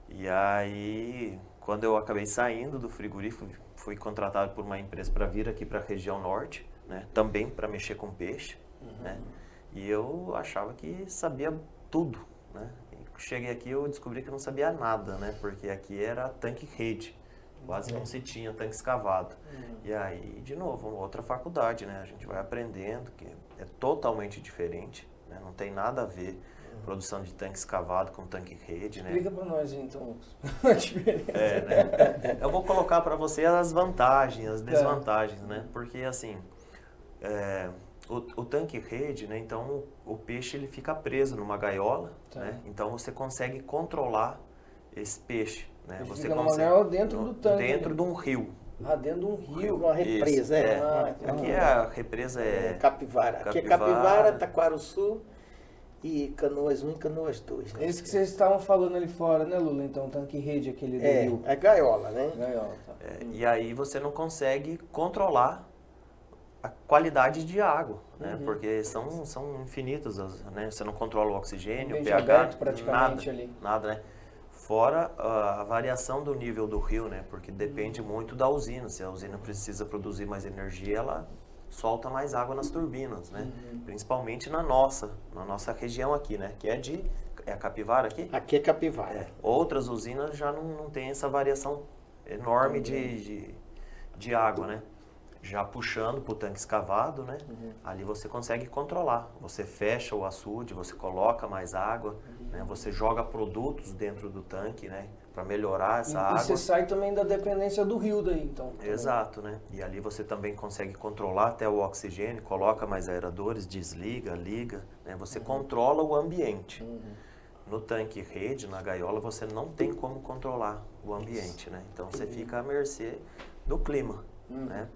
Speaker 4: E aí, quando eu acabei saindo do frigorífico, fui contratado por uma empresa para vir aqui para a região norte, né, também para mexer com peixe,
Speaker 3: Uhum.
Speaker 4: né, e eu achava que sabia tudo, né. Cheguei aqui eu descobri que eu não sabia nada, né, porque aqui era tanque rede. Quase
Speaker 3: Uhum.
Speaker 4: não se tinha tanque escavado. E aí, de novo, outra faculdade, né? A gente vai aprendendo que é totalmente diferente, né? Não tem nada a ver produção de tanque escavado com tanque rede, né?
Speaker 1: Explica pra nós, então, a diferença.
Speaker 4: É, né? Eu vou colocar para você as vantagens, as desvantagens, né? Porque assim, é, o, o tanque rede, né? Então o peixe ele fica preso numa gaiola,
Speaker 1: Tá.
Speaker 4: né? Então você consegue controlar esse peixe, né?
Speaker 1: Ele
Speaker 4: você
Speaker 1: fica numa
Speaker 4: consegue
Speaker 1: gaiola dentro
Speaker 4: no-
Speaker 1: do tanque,
Speaker 4: dentro
Speaker 1: né?
Speaker 4: de um rio.
Speaker 1: Ah, dentro de um rio.
Speaker 3: Uma represa,
Speaker 4: Isso,
Speaker 3: é.
Speaker 4: é.
Speaker 3: uma-
Speaker 4: Aqui
Speaker 3: uma-
Speaker 4: é a represa
Speaker 3: é
Speaker 4: é
Speaker 3: Capivara. Aqui é
Speaker 4: Capivara.
Speaker 3: Taquaruçu e Canoas 1 e Canoas 2. Né?
Speaker 1: Esse que vocês estavam falando ali fora, né, Lula? Então, tanque rede, aquele do
Speaker 3: É,
Speaker 1: rio.
Speaker 3: é gaiola, né?
Speaker 1: Gaiola, tá.
Speaker 4: É, e aí você não consegue controlar a qualidade de água, né?
Speaker 1: Uhum.
Speaker 4: Porque são, são infinitos, as- né? Você não controla o oxigênio, o pH,
Speaker 1: aberto praticamente
Speaker 4: nada,
Speaker 1: ali.
Speaker 4: nada, né? Fora a, a variação do nível do rio, né? Porque depende
Speaker 1: Uhum.
Speaker 4: muito da usina. Se a usina precisa produzir mais energia, ela solta mais água nas turbinas, né?
Speaker 1: Uhum.
Speaker 4: Principalmente na nossa, na nossa região aqui, né? Que é de é a capivara aqui.
Speaker 3: Aqui é Capivara.
Speaker 4: É, outras usinas já não, não tem essa variação enorme de, de, de água, né? Já puxando para o tanque escavado, né?
Speaker 3: Uhum.
Speaker 4: Ali você consegue controlar. Você fecha o açude, você coloca mais água,
Speaker 3: Uhum.
Speaker 4: né? Você joga produtos dentro do tanque, né? Para melhorar essa
Speaker 1: E, e
Speaker 4: água.
Speaker 1: você sai também da dependência do rio daí, então. também.
Speaker 4: Exato, né? E ali você também consegue controlar até o oxigênio, coloca mais aeradores, desliga, liga, né? Você controla o ambiente.
Speaker 3: Uhum.
Speaker 4: No tanque rede, na gaiola, você não tem como controlar o ambiente, né? Então você fica à mercê do clima, né?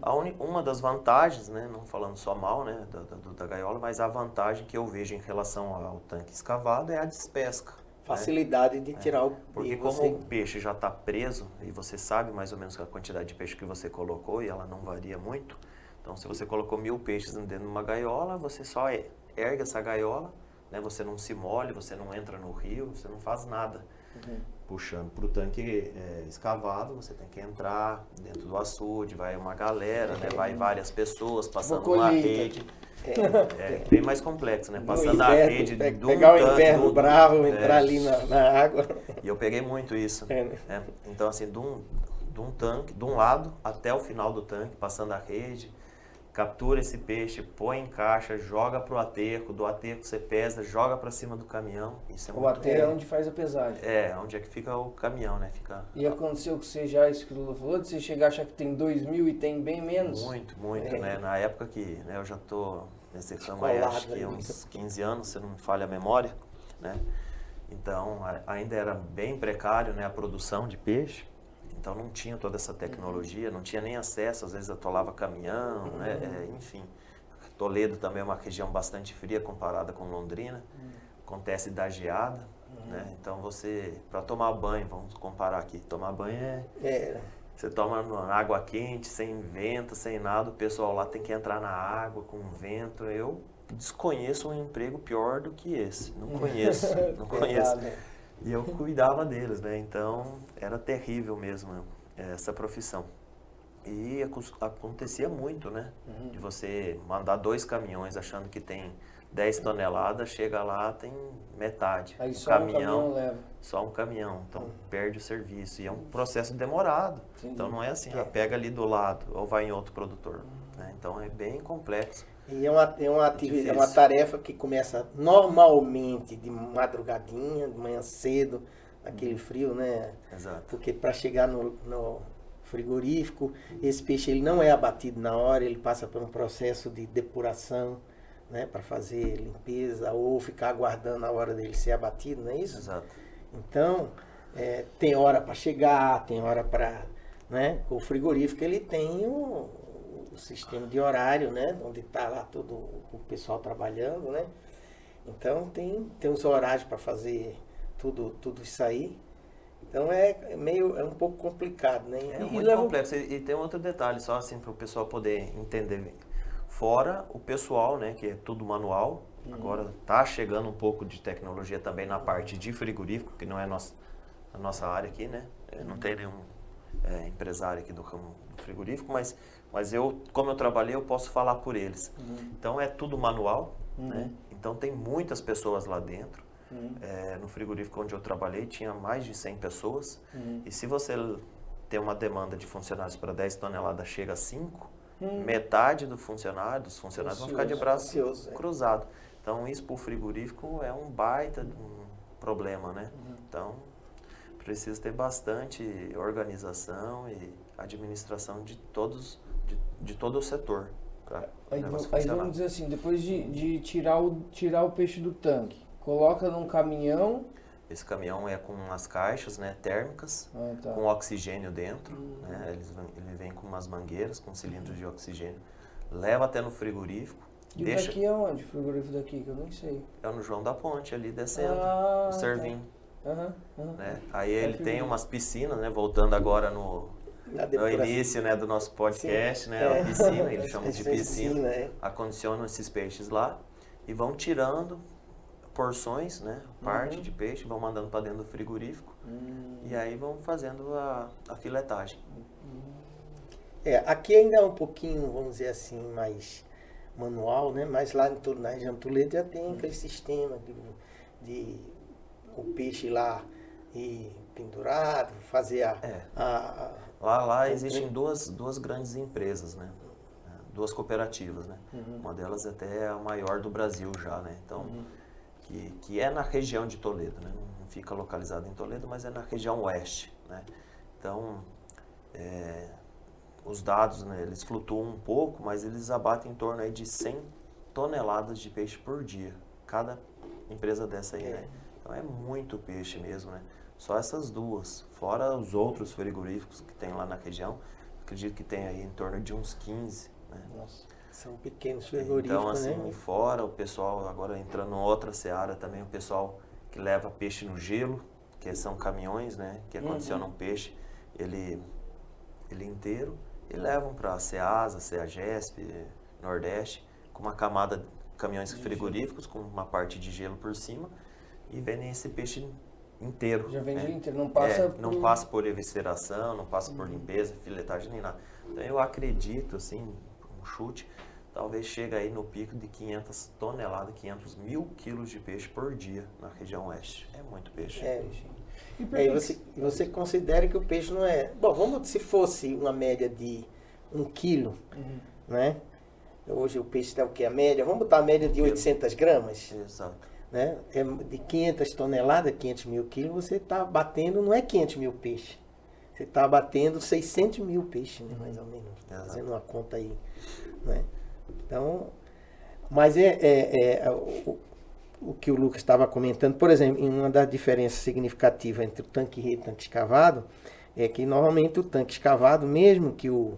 Speaker 4: A uni- uma das vantagens, né, não falando só mal, né, da, da, da gaiola, mas a vantagem que eu vejo em relação ao tanque escavado é a despesca. né?
Speaker 3: Facilidade de tirar o
Speaker 4: Porque como
Speaker 3: você-
Speaker 4: o peixe já está preso e você sabe mais ou menos a quantidade de peixe que você colocou e ela não varia muito, então se você colocou mil peixes dentro de uma gaiola, você só ergue essa gaiola, né, você não se molha, você não entra no rio, você não faz nada.
Speaker 3: Uhum.
Speaker 4: Puxando para o tanque é, escavado, você tem que entrar dentro do açude, vai uma galera, né, vai várias pessoas passando uma rede.
Speaker 3: É,
Speaker 4: É bem mais complexo, né? Passando a
Speaker 3: inverno,
Speaker 4: rede
Speaker 3: pe-
Speaker 4: de um
Speaker 3: pegar o
Speaker 4: tanque,
Speaker 3: inverno
Speaker 4: do-
Speaker 3: bravo,
Speaker 4: é,
Speaker 3: entrar ali na, na água.
Speaker 4: E eu peguei muito isso.
Speaker 3: É, né?
Speaker 4: né? Então, assim, de um, de um tanque, de um lado até o final do tanque, passando a rede, captura esse peixe, põe em caixa, joga pro aterro, do aterro você pesa, joga para cima do caminhão. Isso é
Speaker 1: O aterro é onde faz a pesagem.
Speaker 4: É, onde é que fica o caminhão, né? Fica
Speaker 1: E aconteceu que você já, isso que o Lula falou, de você chegar a achar que tem 2 mil e tem bem menos.
Speaker 4: muito, muito,
Speaker 3: É.
Speaker 4: né? Na época que né, eu já tô nesse ramo aí, acho que uns 15 anos, se não me falha a memória, né? Então, ainda era bem precário, né, a produção de peixe. Então não tinha toda essa tecnologia, não tinha nem acesso, às vezes atolava caminhão, né? É, enfim. Toledo também é uma região bastante fria comparada com Londrina. Acontece da geada, né? Então você, para tomar banho, vamos comparar aqui, tomar banho é
Speaker 3: É,
Speaker 4: você toma água quente, sem vento, sem nada, o pessoal lá tem que entrar na água com vento. Eu desconheço um emprego pior do que esse. Não conheço, não conheço. E eu cuidava deles, né? Então era terrível mesmo eh, essa profissão. E acontecia muito, né?
Speaker 1: Uhum.
Speaker 4: De você mandar dois caminhões achando que tem 10 toneladas, chega lá, tem metade.
Speaker 1: Aí
Speaker 4: Um
Speaker 1: só um caminhão leva.
Speaker 4: só um caminhão, então perde o serviço. E é um processo demorado.
Speaker 1: Entendi.
Speaker 4: Então não é assim,
Speaker 3: É.
Speaker 4: pega ali do lado ou vai em outro produtor. né? Então é bem complexo.
Speaker 3: E é uma, é, uma atividade, é uma tarefa que começa normalmente de madrugadinha, de manhã cedo, aquele frio, né?
Speaker 4: Exato.
Speaker 3: Porque para chegar no, no frigorífico, esse peixe ele não é abatido na hora, ele passa por um processo de depuração, né? Para fazer limpeza ou ficar aguardando a hora dele ser abatido, não é isso?
Speaker 4: Exato.
Speaker 3: Então, é, tem hora para chegar, tem hora para. Né? O frigorífico ele tem o, o sistema de horário, né? Onde está lá todo o pessoal trabalhando, né? Então tem, tem os horários para fazer tudo, tudo isso aí. Então é meio é um pouco complicado, né?
Speaker 4: É
Speaker 1: E- e
Speaker 4: muito
Speaker 1: leva-
Speaker 4: complexo. E, e tem outro detalhe, só assim para o pessoal poder entender. Fora o pessoal, né, que é tudo manual. Agora tá chegando um pouco de tecnologia também na parte de frigorífico, que não é nossa, a nossa área aqui, né? É, Não tem nenhum é, empresário aqui do ramo do frigorífico, mas, mas eu, como eu trabalhei, eu posso falar por eles. Então é tudo manual, né? Então tem muitas pessoas lá dentro. É, no frigorífico onde eu trabalhei tinha mais de 100 pessoas. E se você tem uma demanda de funcionários para 10 toneladas, chega a 5, metade do funcionário, dos funcionários vão ficar de braço
Speaker 3: ocioso, é.
Speaker 4: cruzado. Então isso para o frigorífico é um baita um problema, né? Então precisa ter bastante organização e administração de todos, de, de todo o setor. pra
Speaker 1: Aí, aí vamos dizer assim, depois de, de tirar, o, tirar o peixe do tanque, coloca num caminhão.
Speaker 4: Esse caminhão é com umas caixas né, térmicas,
Speaker 1: Ah, tá.
Speaker 4: com oxigênio dentro. Né, eles, vêm- ele vem com umas mangueiras, com cilindros de oxigênio. Leva até no frigorífico.
Speaker 1: E
Speaker 4: deixa
Speaker 1: daqui é onde? O frigorífico daqui, que eu nem sei.
Speaker 4: é no João da Ponte ali descendo,
Speaker 1: Ah,
Speaker 4: o Servinho.
Speaker 1: tá. Aham, aham.
Speaker 4: Né? Aí
Speaker 1: É
Speaker 4: ele tem umas piscinas, né? Voltando agora no, no
Speaker 3: depuração.
Speaker 4: início né, do nosso podcast,
Speaker 3: Sim.
Speaker 4: né?
Speaker 3: É.
Speaker 4: A piscina, eles chamam de
Speaker 3: Essa
Speaker 4: piscina.
Speaker 3: é.
Speaker 4: Acondicionam esses peixes lá e vão tirando porções, né? Parte
Speaker 1: Uhum.
Speaker 4: de peixe, vão mandando para dentro do frigorífico.
Speaker 1: Hum,
Speaker 4: E aí vão fazendo a, a filetagem.
Speaker 3: É, aqui ainda é um pouquinho, vamos dizer assim, mais manual, né? Mas lá em, na região Toledo já tem aquele sistema de, de o peixe lá e pendurado, fazer a,
Speaker 4: É.
Speaker 3: a- a-
Speaker 4: Lá, lá existem duas, duas grandes empresas, né? Duas cooperativas, né?
Speaker 3: Uhum.
Speaker 4: Uma delas até é a maior do Brasil já, né? Então, que, que é na região de Toledo, né? Não fica localizado em Toledo, mas é na região oeste, né? Então, é, os dados, né, eles flutuam um pouco, mas eles abatem em torno aí de 100 toneladas de peixe por dia, cada empresa dessa aí, né? Então é muito peixe mesmo, né? Só essas duas, fora os outros frigoríficos que tem lá na região, acredito que tem aí em torno de uns 15, né?
Speaker 3: Nossa, são pequenos frigoríficos,
Speaker 4: Então, assim,
Speaker 3: né?
Speaker 4: fora o pessoal, agora entrando em outra seara também, o pessoal que leva peixe no gelo, que são caminhões, né? Que acondicionam peixe, ele, ele inteiro, e levam para Ceasa, Ceagesp, Nordeste, com uma camada de caminhões frigoríficos, com uma parte de gelo por cima, e vendem esse peixe inteiro.
Speaker 1: Já vende
Speaker 4: né?
Speaker 1: inteiro, não passa
Speaker 4: É, não
Speaker 1: por-
Speaker 4: passa por evisceração, não passa por limpeza, filetagem nem nada. Então eu acredito, assim, um chute, talvez chega aí no pico de 500 toneladas, 500 mil quilos de peixe por dia na região oeste. É muito peixe.
Speaker 3: É.
Speaker 1: E por
Speaker 3: Aí
Speaker 1: que
Speaker 3: você, você considera que o peixe não é. Bom, vamos se fosse uma média de um quilo,
Speaker 1: Uhum.
Speaker 3: né? Hoje o peixe está o quê? A média, vamos botar a média de 800 gramas,
Speaker 4: Exato.
Speaker 3: Né? É de 500 toneladas, 500 mil quilos, você está batendo, não é 500 mil peixes. Você está batendo 600 mil peixes, né? mais ou menos.
Speaker 4: Exato.
Speaker 3: Fazendo uma conta aí, né? Então, mas é, é- é o, o que o Lucas estava comentando, por exemplo, em uma das diferenças significativas entre o tanque rede e o tanque escavado, é que normalmente o tanque escavado, mesmo que o,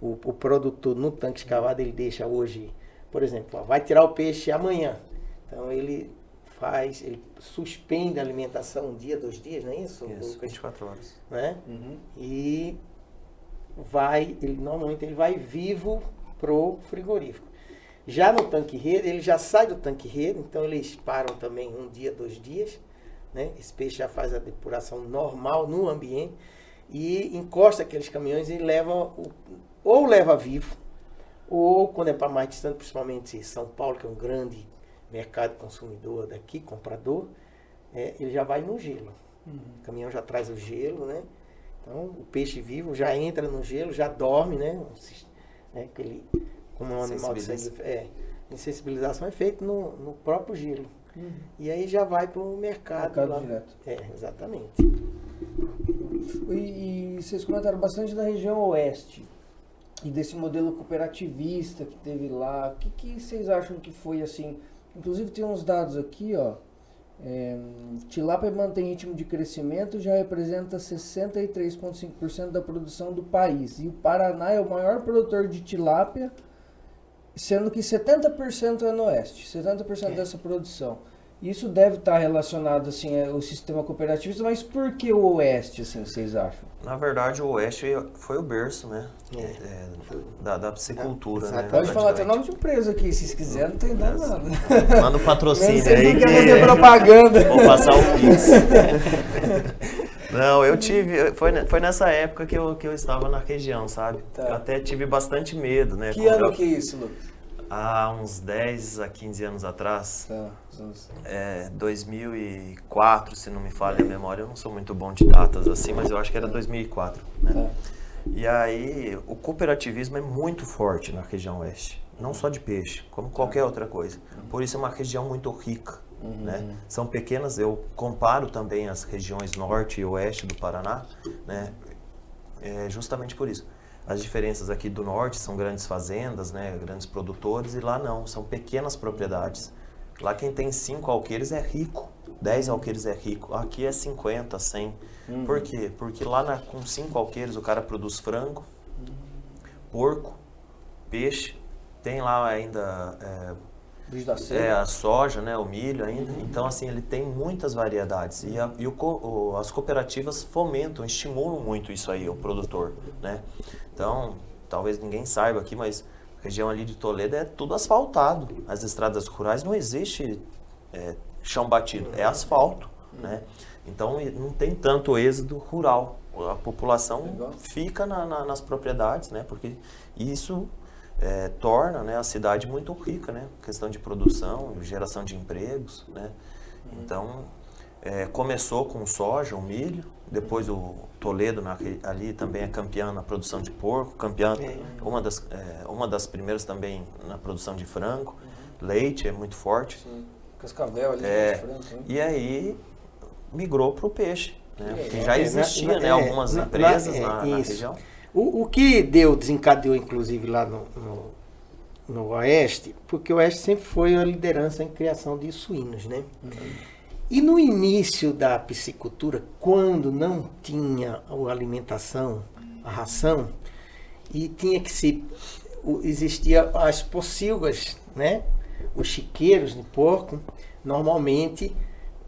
Speaker 3: o, o produtor no tanque escavado ele deixa hoje, por exemplo, ó, vai tirar o peixe amanhã. Então ele faz, ele suspende a alimentação um dia, dois dias, não é isso?
Speaker 4: Isso,
Speaker 3: Lucas?
Speaker 4: 24 horas.
Speaker 3: né? E vai, ele normalmente ele vai vivo pro frigorífico. Já no tanque rede, ele já sai do tanque rede, então eles param também um dia, dois dias, né? Esse peixe já faz a depuração normal no ambiente e encosta aqueles caminhões e leva o- ou leva vivo, ou quando é para mais distante, principalmente São Paulo, que é um grande mercado consumidor daqui, comprador, é, ele já vai no gelo. O caminhão já traz o gelo, né? Então, o peixe vivo já entra no gelo, já dorme, né? Né? Que ele, como é um animal de sangue, é, insensibilização é feito no, no próprio gelo. E aí já vai para o mercado.
Speaker 1: Mercado
Speaker 3: lá.
Speaker 1: direto.
Speaker 3: É, exatamente.
Speaker 1: E, e vocês comentaram bastante da região oeste e desse modelo cooperativista que teve lá. O que, que vocês acham que foi assim? Inclusive tem uns dados aqui, ó. É, tilápia mantém ritmo de crescimento, já representa 63,5% da produção do país. E o Paraná é o maior produtor de tilápia, sendo que 70% é no oeste, 70%
Speaker 3: É.
Speaker 1: dessa produção. Isso deve estar relacionado assim ao sistema cooperativista, mas por que o oeste, assim, vocês acham?
Speaker 4: Na verdade, o Oeste foi o berço, né?
Speaker 3: É.
Speaker 4: É, da, da piscicultura,
Speaker 3: É,
Speaker 4: né?
Speaker 1: Pode falar até nome de empresa aqui, se vocês quiserem, não tem nada.
Speaker 4: Manda o patrocínio aí
Speaker 1: não fazer propaganda.
Speaker 4: vou passar o Pix. Não, eu tive. Foi, foi nessa época que eu, que eu estava na região, sabe?
Speaker 1: Tá.
Speaker 4: Eu até tive bastante medo, né?
Speaker 1: Que ano
Speaker 4: eu-
Speaker 1: que é isso, Lucas?
Speaker 4: Há uns 10 a 15 anos atrás,
Speaker 1: Tá,
Speaker 4: é, 2004, se não me falha a memória, eu não sou muito bom de datas assim, mas eu acho que era 2004, né?
Speaker 1: tá.
Speaker 4: E aí, o cooperativismo é muito forte na região oeste, não só de peixe, como qualquer outra coisa. Por isso é uma região muito rica, né? São pequenas, eu comparo também as regiões norte e oeste do Paraná, né? É justamente por isso. As diferenças aqui do norte são grandes fazendas, né, grandes produtores, e lá não, são pequenas propriedades. Lá quem tem 5 alqueires é rico, 10 alqueires é rico. Aqui é 50, 100. Por quê? Porque lá na- com 5 alqueires o cara produz frango, porco, peixe, tem lá ainda é,
Speaker 1: Bicho da
Speaker 4: é, a soja, né, o milho ainda. Então, assim, ele tem muitas variedades. E, a- e o o- as cooperativas fomentam, estimulam muito isso aí, o produtor, né? Então, talvez ninguém saiba aqui, mas a região ali de Toledo é tudo asfaltado. As estradas rurais não existe é, chão batido, é asfalto, né? Então, não tem tanto êxodo rural. A população
Speaker 1: Legal.
Speaker 4: fica na- na- nas propriedades, né? Porque isso é, torna né, a cidade muito rica, né? Questão de produção, geração de empregos, né? Então, É, começou com soja, o milho, depois o Toledo ali também é campeão na produção de porco, campeã,
Speaker 3: É.
Speaker 4: uma, das, é, uma das primeiras também na produção de frango, leite é muito forte.
Speaker 1: Sim. Cascavel ali,
Speaker 4: É.
Speaker 1: de frango, hein?
Speaker 4: E aí migrou para o peixe, né?
Speaker 1: Que legal.
Speaker 4: já
Speaker 3: É,
Speaker 4: existia né,
Speaker 3: é,
Speaker 4: algumas empresas
Speaker 3: na- é,
Speaker 4: na, região.
Speaker 3: O, o que deu, desencadeou, inclusive, lá no, no, no Oeste, porque o Oeste sempre foi a liderança em criação de suínos, né? E no início da piscicultura, quando não tinha a alimentação, a ração, e tinha que se. Existia as pocilgas, né? Os chiqueiros de porco, normalmente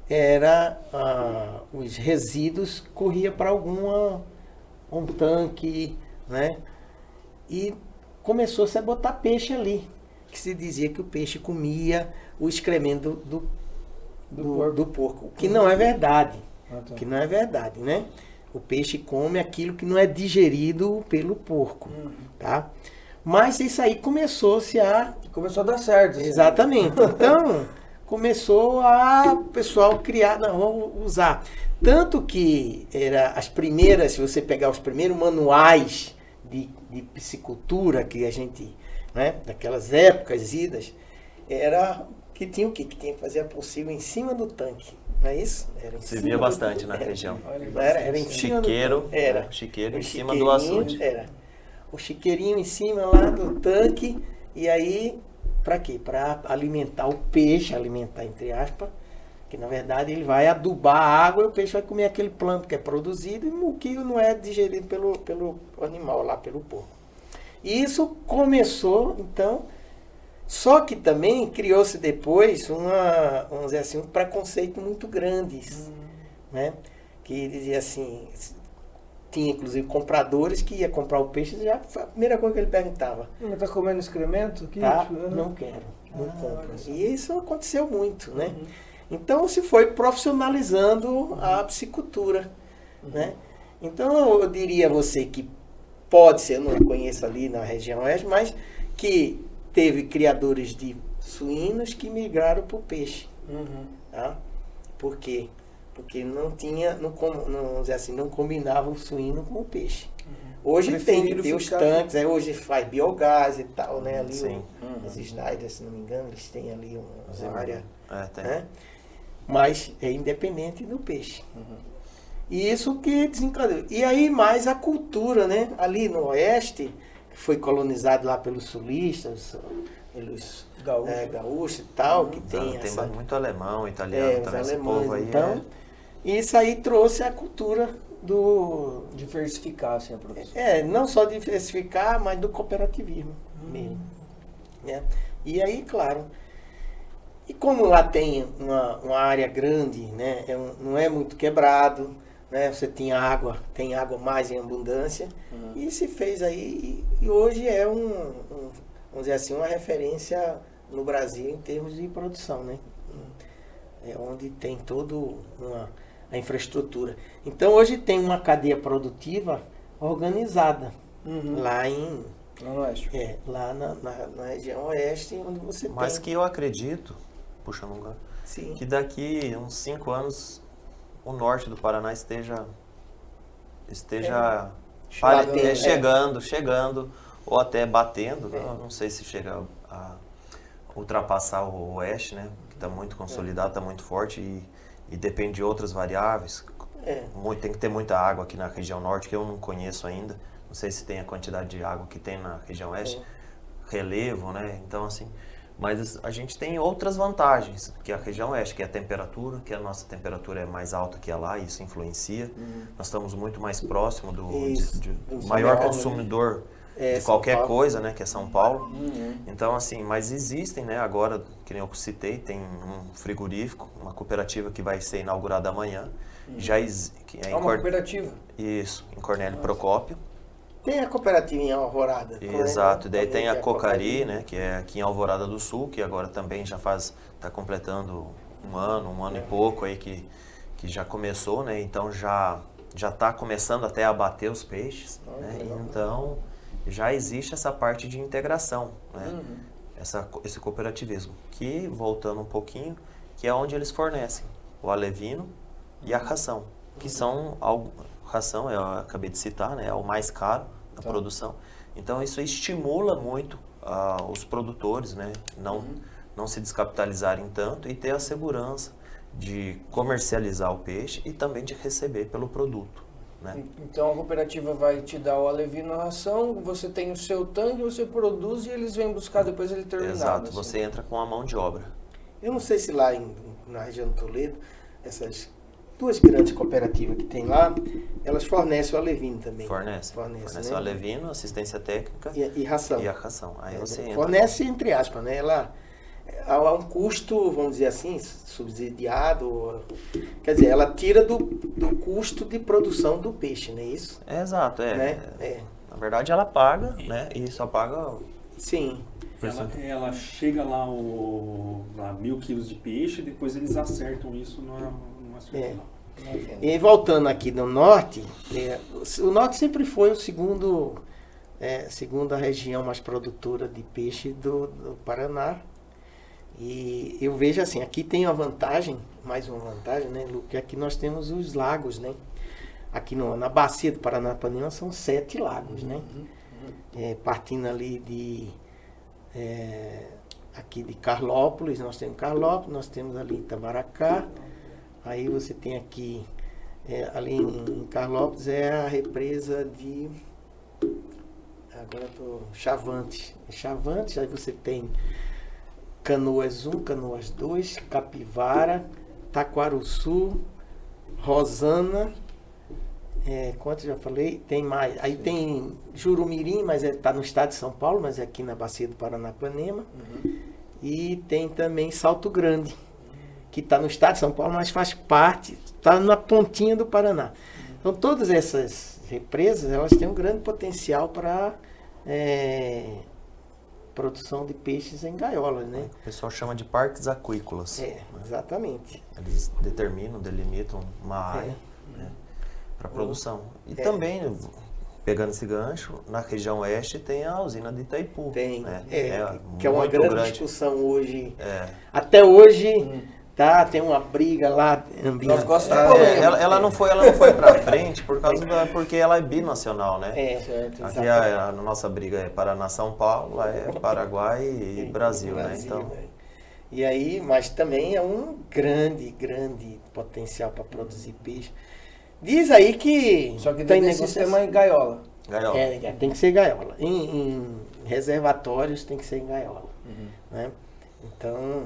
Speaker 3: era ah, os resíduos corria para alguma um tanque, né? E começou-se a botar peixe ali, que se dizia que o peixe comia o excremento do,
Speaker 1: Do
Speaker 3: do,
Speaker 1: porco.
Speaker 3: do porco, o que não é verdade,
Speaker 1: Ah, tá.
Speaker 3: que não é verdade, né? O peixe come aquilo que não é digerido pelo porco,
Speaker 1: Hum.
Speaker 3: tá? Mas isso aí começou-se a
Speaker 1: Começou a dar certo. assim.
Speaker 3: Exatamente. Então, começou a o pessoal criar, não, usar. Tanto que era as primeiras, se você pegar os primeiros manuais de, de piscicultura que a gente, né, daquelas épocas idas, era que tinha o quê? Que tinha que fazer a possível em cima do tanque. Não é isso? Era
Speaker 4: Se via
Speaker 3: do-
Speaker 4: bastante na
Speaker 3: era.
Speaker 4: região.
Speaker 3: Era, era em cima do
Speaker 4: Chiqueiro,
Speaker 3: tanque. Era.
Speaker 4: chiqueiro em cima do açude.
Speaker 3: Era. O chiqueirinho em cima lá do tanque. E aí, para quê? Para alimentar o peixe, alimentar entre aspas, que na verdade ele vai adubar a água e o peixe vai comer aquele planto que é produzido e o que não é digerido pelo, pelo animal lá, pelo porco. E isso começou, então, só que também criou-se depois uma, vamos dizer assim, um preconceito muito grande, né? Que dizia assim, tinha inclusive compradores que ia comprar o peixe e já a primeira coisa que ele perguntava,
Speaker 1: Mas tá comendo excremento aqui?
Speaker 3: tá?
Speaker 1: Tipo, ah.
Speaker 3: Não quero, não
Speaker 1: Ah,
Speaker 3: compro. E isso aconteceu muito, né?
Speaker 1: Uhum.
Speaker 3: Então se foi profissionalizando a piscicultura,
Speaker 1: Uhum.
Speaker 3: né? Então eu diria a você que pode ser, eu não conheço ali na região oeste, mas que teve criadores de suínos que migraram para o peixe,
Speaker 1: Uhum.
Speaker 3: tá? Por quê? Porque não tinha, não, não, vamos dizer assim, não combinava o suíno com o peixe. Hoje tem,
Speaker 1: Uhum. Preferiram
Speaker 3: tem os tanques, aí hoje faz biogás e tal, né? Ali
Speaker 4: Sim.
Speaker 3: o, os Snyder, se não me engano, eles têm ali uma, uma área
Speaker 4: É, tem.
Speaker 3: né? Mas é independente do peixe. E isso que desencadeou. E aí mais a cultura, né? Ali no oeste, que foi colonizado lá pelos sulistas, pelos
Speaker 1: Gaúcho.
Speaker 3: é, gaúchos e tal, que
Speaker 4: Não,
Speaker 3: tem,
Speaker 4: tem
Speaker 3: essa,
Speaker 4: muito alemão, italiano
Speaker 3: é,
Speaker 4: também, esse
Speaker 3: alemães.
Speaker 4: povo aí.
Speaker 3: então, isso aí trouxe a cultura do...
Speaker 1: Diversificar assim a produção.
Speaker 3: É, não só diversificar, mas do cooperativismo mesmo. né? E aí, claro, e como lá tem uma, uma área grande, né, é um- não é muito quebrado, né, você tem água, tem água mais em abundância,
Speaker 1: Uhum.
Speaker 3: e se fez aí, e, e hoje é um, um, vamos dizer assim, uma referência no Brasil em termos de produção, né? É onde tem todo uma, a infraestrutura. Então hoje tem uma cadeia produtiva organizada
Speaker 1: Uhum.
Speaker 3: lá em
Speaker 1: no oeste.
Speaker 3: é, lá na, na, na região oeste, onde você
Speaker 4: Mas
Speaker 3: tem.
Speaker 4: que eu acredito, um gancho,
Speaker 3: Sim.
Speaker 4: que daqui uns cinco anos o norte do Paraná esteja esteja pare-
Speaker 3: Batendo,
Speaker 4: é,
Speaker 3: é.
Speaker 4: chegando, chegando ou até batendo. né? Eu não sei se chega a ultrapassar o oeste, né? Que está muito consolidado, está muito forte e, e depende de outras variáveis.
Speaker 3: É.
Speaker 4: Muito, tem que ter muita água aqui na região norte que eu não conheço ainda. Não sei se tem a quantidade de água que tem na região oeste. Relevo, né? Então assim, mas a gente tem outras vantagens, que é a região oeste, que é a temperatura, que a nossa temperatura é mais alta que a lá, e isso influencia. Nós estamos muito mais próximo do
Speaker 3: Uhum. Isso,
Speaker 4: de- de- maior
Speaker 3: Paulo,
Speaker 4: consumidor
Speaker 3: É,
Speaker 4: de qualquer
Speaker 3: Paulo.
Speaker 4: coisa, né, que é São Paulo.
Speaker 1: Uhum.
Speaker 4: Então, assim, mas existem, né? Agora, que nem eu citei, tem um frigorífico, uma cooperativa que vai ser inaugurada amanhã. Já ex... que é
Speaker 1: É uma
Speaker 4: Cor-
Speaker 1: cooperativa.
Speaker 4: Isso, em Cornélio Procópio.
Speaker 3: Tem a cooperativa em Alvorada. né?
Speaker 4: Exato, daí
Speaker 3: Também
Speaker 4: tem a
Speaker 3: é
Speaker 4: Cocari, né, que é aqui em Alvorada do Sul, que agora também já faz, está completando um ano, um ano e pouco aí que, que já começou, né, então já já está começando até a bater os peixes,
Speaker 3: Ah,
Speaker 4: né,
Speaker 3: legal.
Speaker 4: então já existe essa parte de integração, né,
Speaker 1: Uhum.
Speaker 4: essa, esse cooperativismo, que voltando um pouquinho, que é onde eles fornecem, o alevino e a ração, que são algo, ração eu acabei de citar, né, é o mais caro da
Speaker 1: Tá.
Speaker 4: produção. Então isso estimula muito ah, os produtores, né, não
Speaker 1: Uhum.
Speaker 4: não se descapitalizarem tanto e ter a segurança de comercializar o peixe e também de receber pelo produto, né?
Speaker 1: Então a cooperativa vai te dar o alevino na ração, você tem o seu tanque, você produz e eles vêm buscar depois ele terminado.
Speaker 4: Exato,
Speaker 1: assim.
Speaker 4: você entra com a mão de obra.
Speaker 3: Eu não sei se lá em- na região do Toledo, essas duas grandes cooperativas que tem lá, elas fornecem o alevino também.
Speaker 4: Fornece.
Speaker 3: Fornece,
Speaker 4: Fornece
Speaker 3: né?
Speaker 4: o alevino, assistência técnica
Speaker 3: E, e ração.
Speaker 4: e a ração. Aí
Speaker 3: É,
Speaker 4: você entra.
Speaker 3: Fornece entre aspas, né? Ela há um custo, vamos dizer assim, subsidiado. Quer dizer, ela tira do, do custo de produção do peixe, não é isso?
Speaker 4: É, exato, é.
Speaker 3: Né? É.
Speaker 4: Na verdade ela paga, né? E só paga.
Speaker 3: Sim.
Speaker 2: Ela, ela chega lá, o, lá mil quilos de peixe, depois eles acertam isso numa, numa
Speaker 3: É. E voltando aqui no norte, é, o norte sempre foi o segundo, é, segunda região mais produtora de peixe do, do Paraná. E eu vejo assim, aqui tem uma vantagem, mais uma vantagem, né, Lu, que aqui nós temos os lagos, né? Aqui no- na bacia do Paranapanema são sete lagos, né? É, partindo ali de é, aqui de Carlópolis, nós temos Carlópolis, nós temos ali Itamaracá, aí você tem aqui é, ali em, em Carlópolis é a represa de agora eu tô Chavantes, Chavantes, aí você tem Canoas 1, Canoas 2, Capivara, Taquaruçu, Rosana, é, quanto já falei, tem mais. Aí tem Jurumirim, mas está no estado de São Paulo, mas é aqui na bacia do Paranapanema. E tem também Salto Grande, que está no estado de São Paulo, mas faz parte, está na pontinha do Paraná. Então todas essas represas, elas têm um grande potencial para é, produção de peixes em gaiolas, né?
Speaker 4: O pessoal chama de parques aquícolas.
Speaker 3: É, exatamente.
Speaker 4: Eles determinam, delimitam uma área né, para produção. E
Speaker 3: É.
Speaker 4: também, pegando esse gancho, na região oeste tem a usina de Itaipu.
Speaker 3: Tem,
Speaker 4: né?
Speaker 3: é, que é uma
Speaker 4: muito
Speaker 3: grande, discussão hoje.
Speaker 4: É.
Speaker 3: Até hoje, tá, tem uma briga lá
Speaker 1: Nós gostamos de
Speaker 4: É, ela, ela não foi, ela não foi para frente por causa da, porque ela é binacional, né?
Speaker 3: É,
Speaker 1: Certo.
Speaker 4: Aqui a, a nossa briga é Paraná São Paulo, lá é Paraguai e Brasil, né? Então,
Speaker 3: né? E aí, mas também é um grande, grande potencial para produzir peixe. Diz aí que
Speaker 1: Só que
Speaker 3: tem negociação-
Speaker 1: sistema em gaiola.
Speaker 4: gaiola.
Speaker 3: É, é, tem que ser gaiola. Em, em reservatórios tem que ser em gaiola. Né? Então,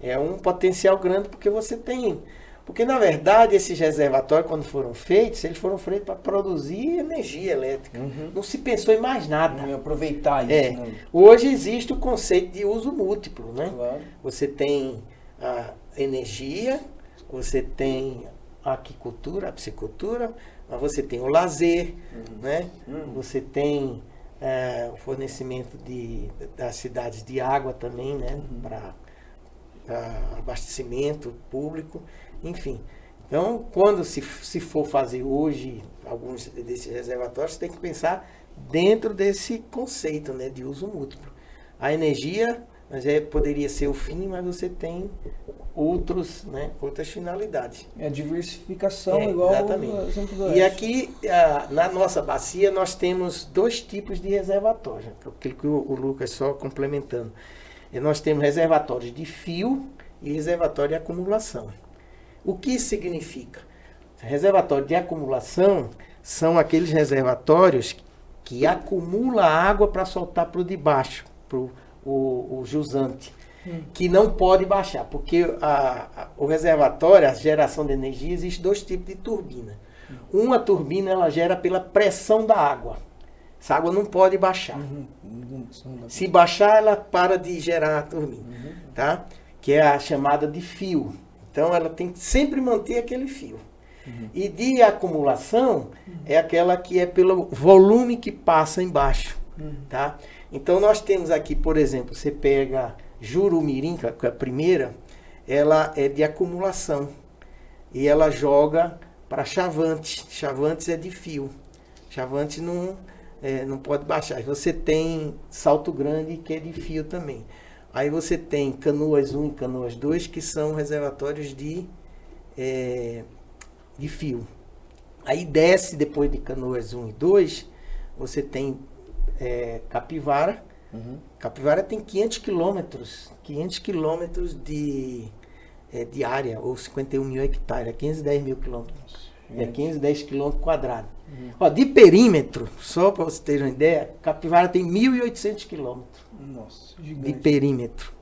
Speaker 3: é um potencial grande porque você tem. Porque, na verdade, esses reservatórios, quando foram feitos, eles foram feitos para produzir energia elétrica. Não se pensou em mais nada.
Speaker 1: Em aproveitar isso,
Speaker 3: É.
Speaker 1: né?
Speaker 3: Hoje existe o conceito de uso múltiplo, né?
Speaker 1: Claro.
Speaker 3: Você tem a energia, você tem a aquicultura, a piscicultura, mas você tem o lazer, né?
Speaker 1: Uhum.
Speaker 3: Você tem eh, o fornecimento de, das cidades de água também, né? Para abastecimento público, enfim. Então, quando se, se for fazer hoje alguns desses reservatórios, tem que pensar dentro desse conceito né, de uso múltiplo. A energia mas é, poderia ser o fim, mas você tem outros, né, outras finalidades.
Speaker 1: É diversificação
Speaker 3: É,
Speaker 1: igual
Speaker 3: exatamente.
Speaker 1: o exemplo do
Speaker 3: E aqui, ah, na nossa bacia, nós temos dois tipos de reservatórios, aquilo que o, o Lucas só complementando. Nós temos reservatórios de fio e reservatório de acumulação. O que isso significa? Reservatório de acumulação são aqueles reservatórios que acumula água para soltar para o de baixo, para o, o jusante, que não pode baixar, porque a- a- o reservatório, a geração de energia, existe dois tipos de turbina. Uma turbina ela gera pela pressão da água. Essa água não pode baixar.
Speaker 1: Uhum.
Speaker 3: Se baixar, ela para de gerar a turbina, tá? Que é a chamada de fio. Então, ela tem que sempre manter aquele fio. E de acumulação é aquela que é pelo volume que passa embaixo, tá? Então, nós temos aqui, por exemplo, você pega Jurumirim, que é a primeira, ela é de acumulação. E ela joga para Chavantes. Chavantes é de fio. Chavantes não, é, não pode baixar. Você tem Salto Grande, que é de fio também. Aí você tem Canoas 1 e Canoas 2, que são reservatórios de é, de fio. Aí desce depois de Canoas 1 e 2, você tem é, Capivara.
Speaker 1: Uhum.
Speaker 3: Capivara tem 500 quilômetros, 500 quilômetros de, é, de área, ou 51 mil hectares, é 510 mil quilômetros. É 510 quilômetros quadrados. Ó, de perímetro, só para você ter uma ideia, Capivara tem 1.800 quilômetros
Speaker 1: Nossa,
Speaker 3: de
Speaker 1: gigante.
Speaker 3: perímetro.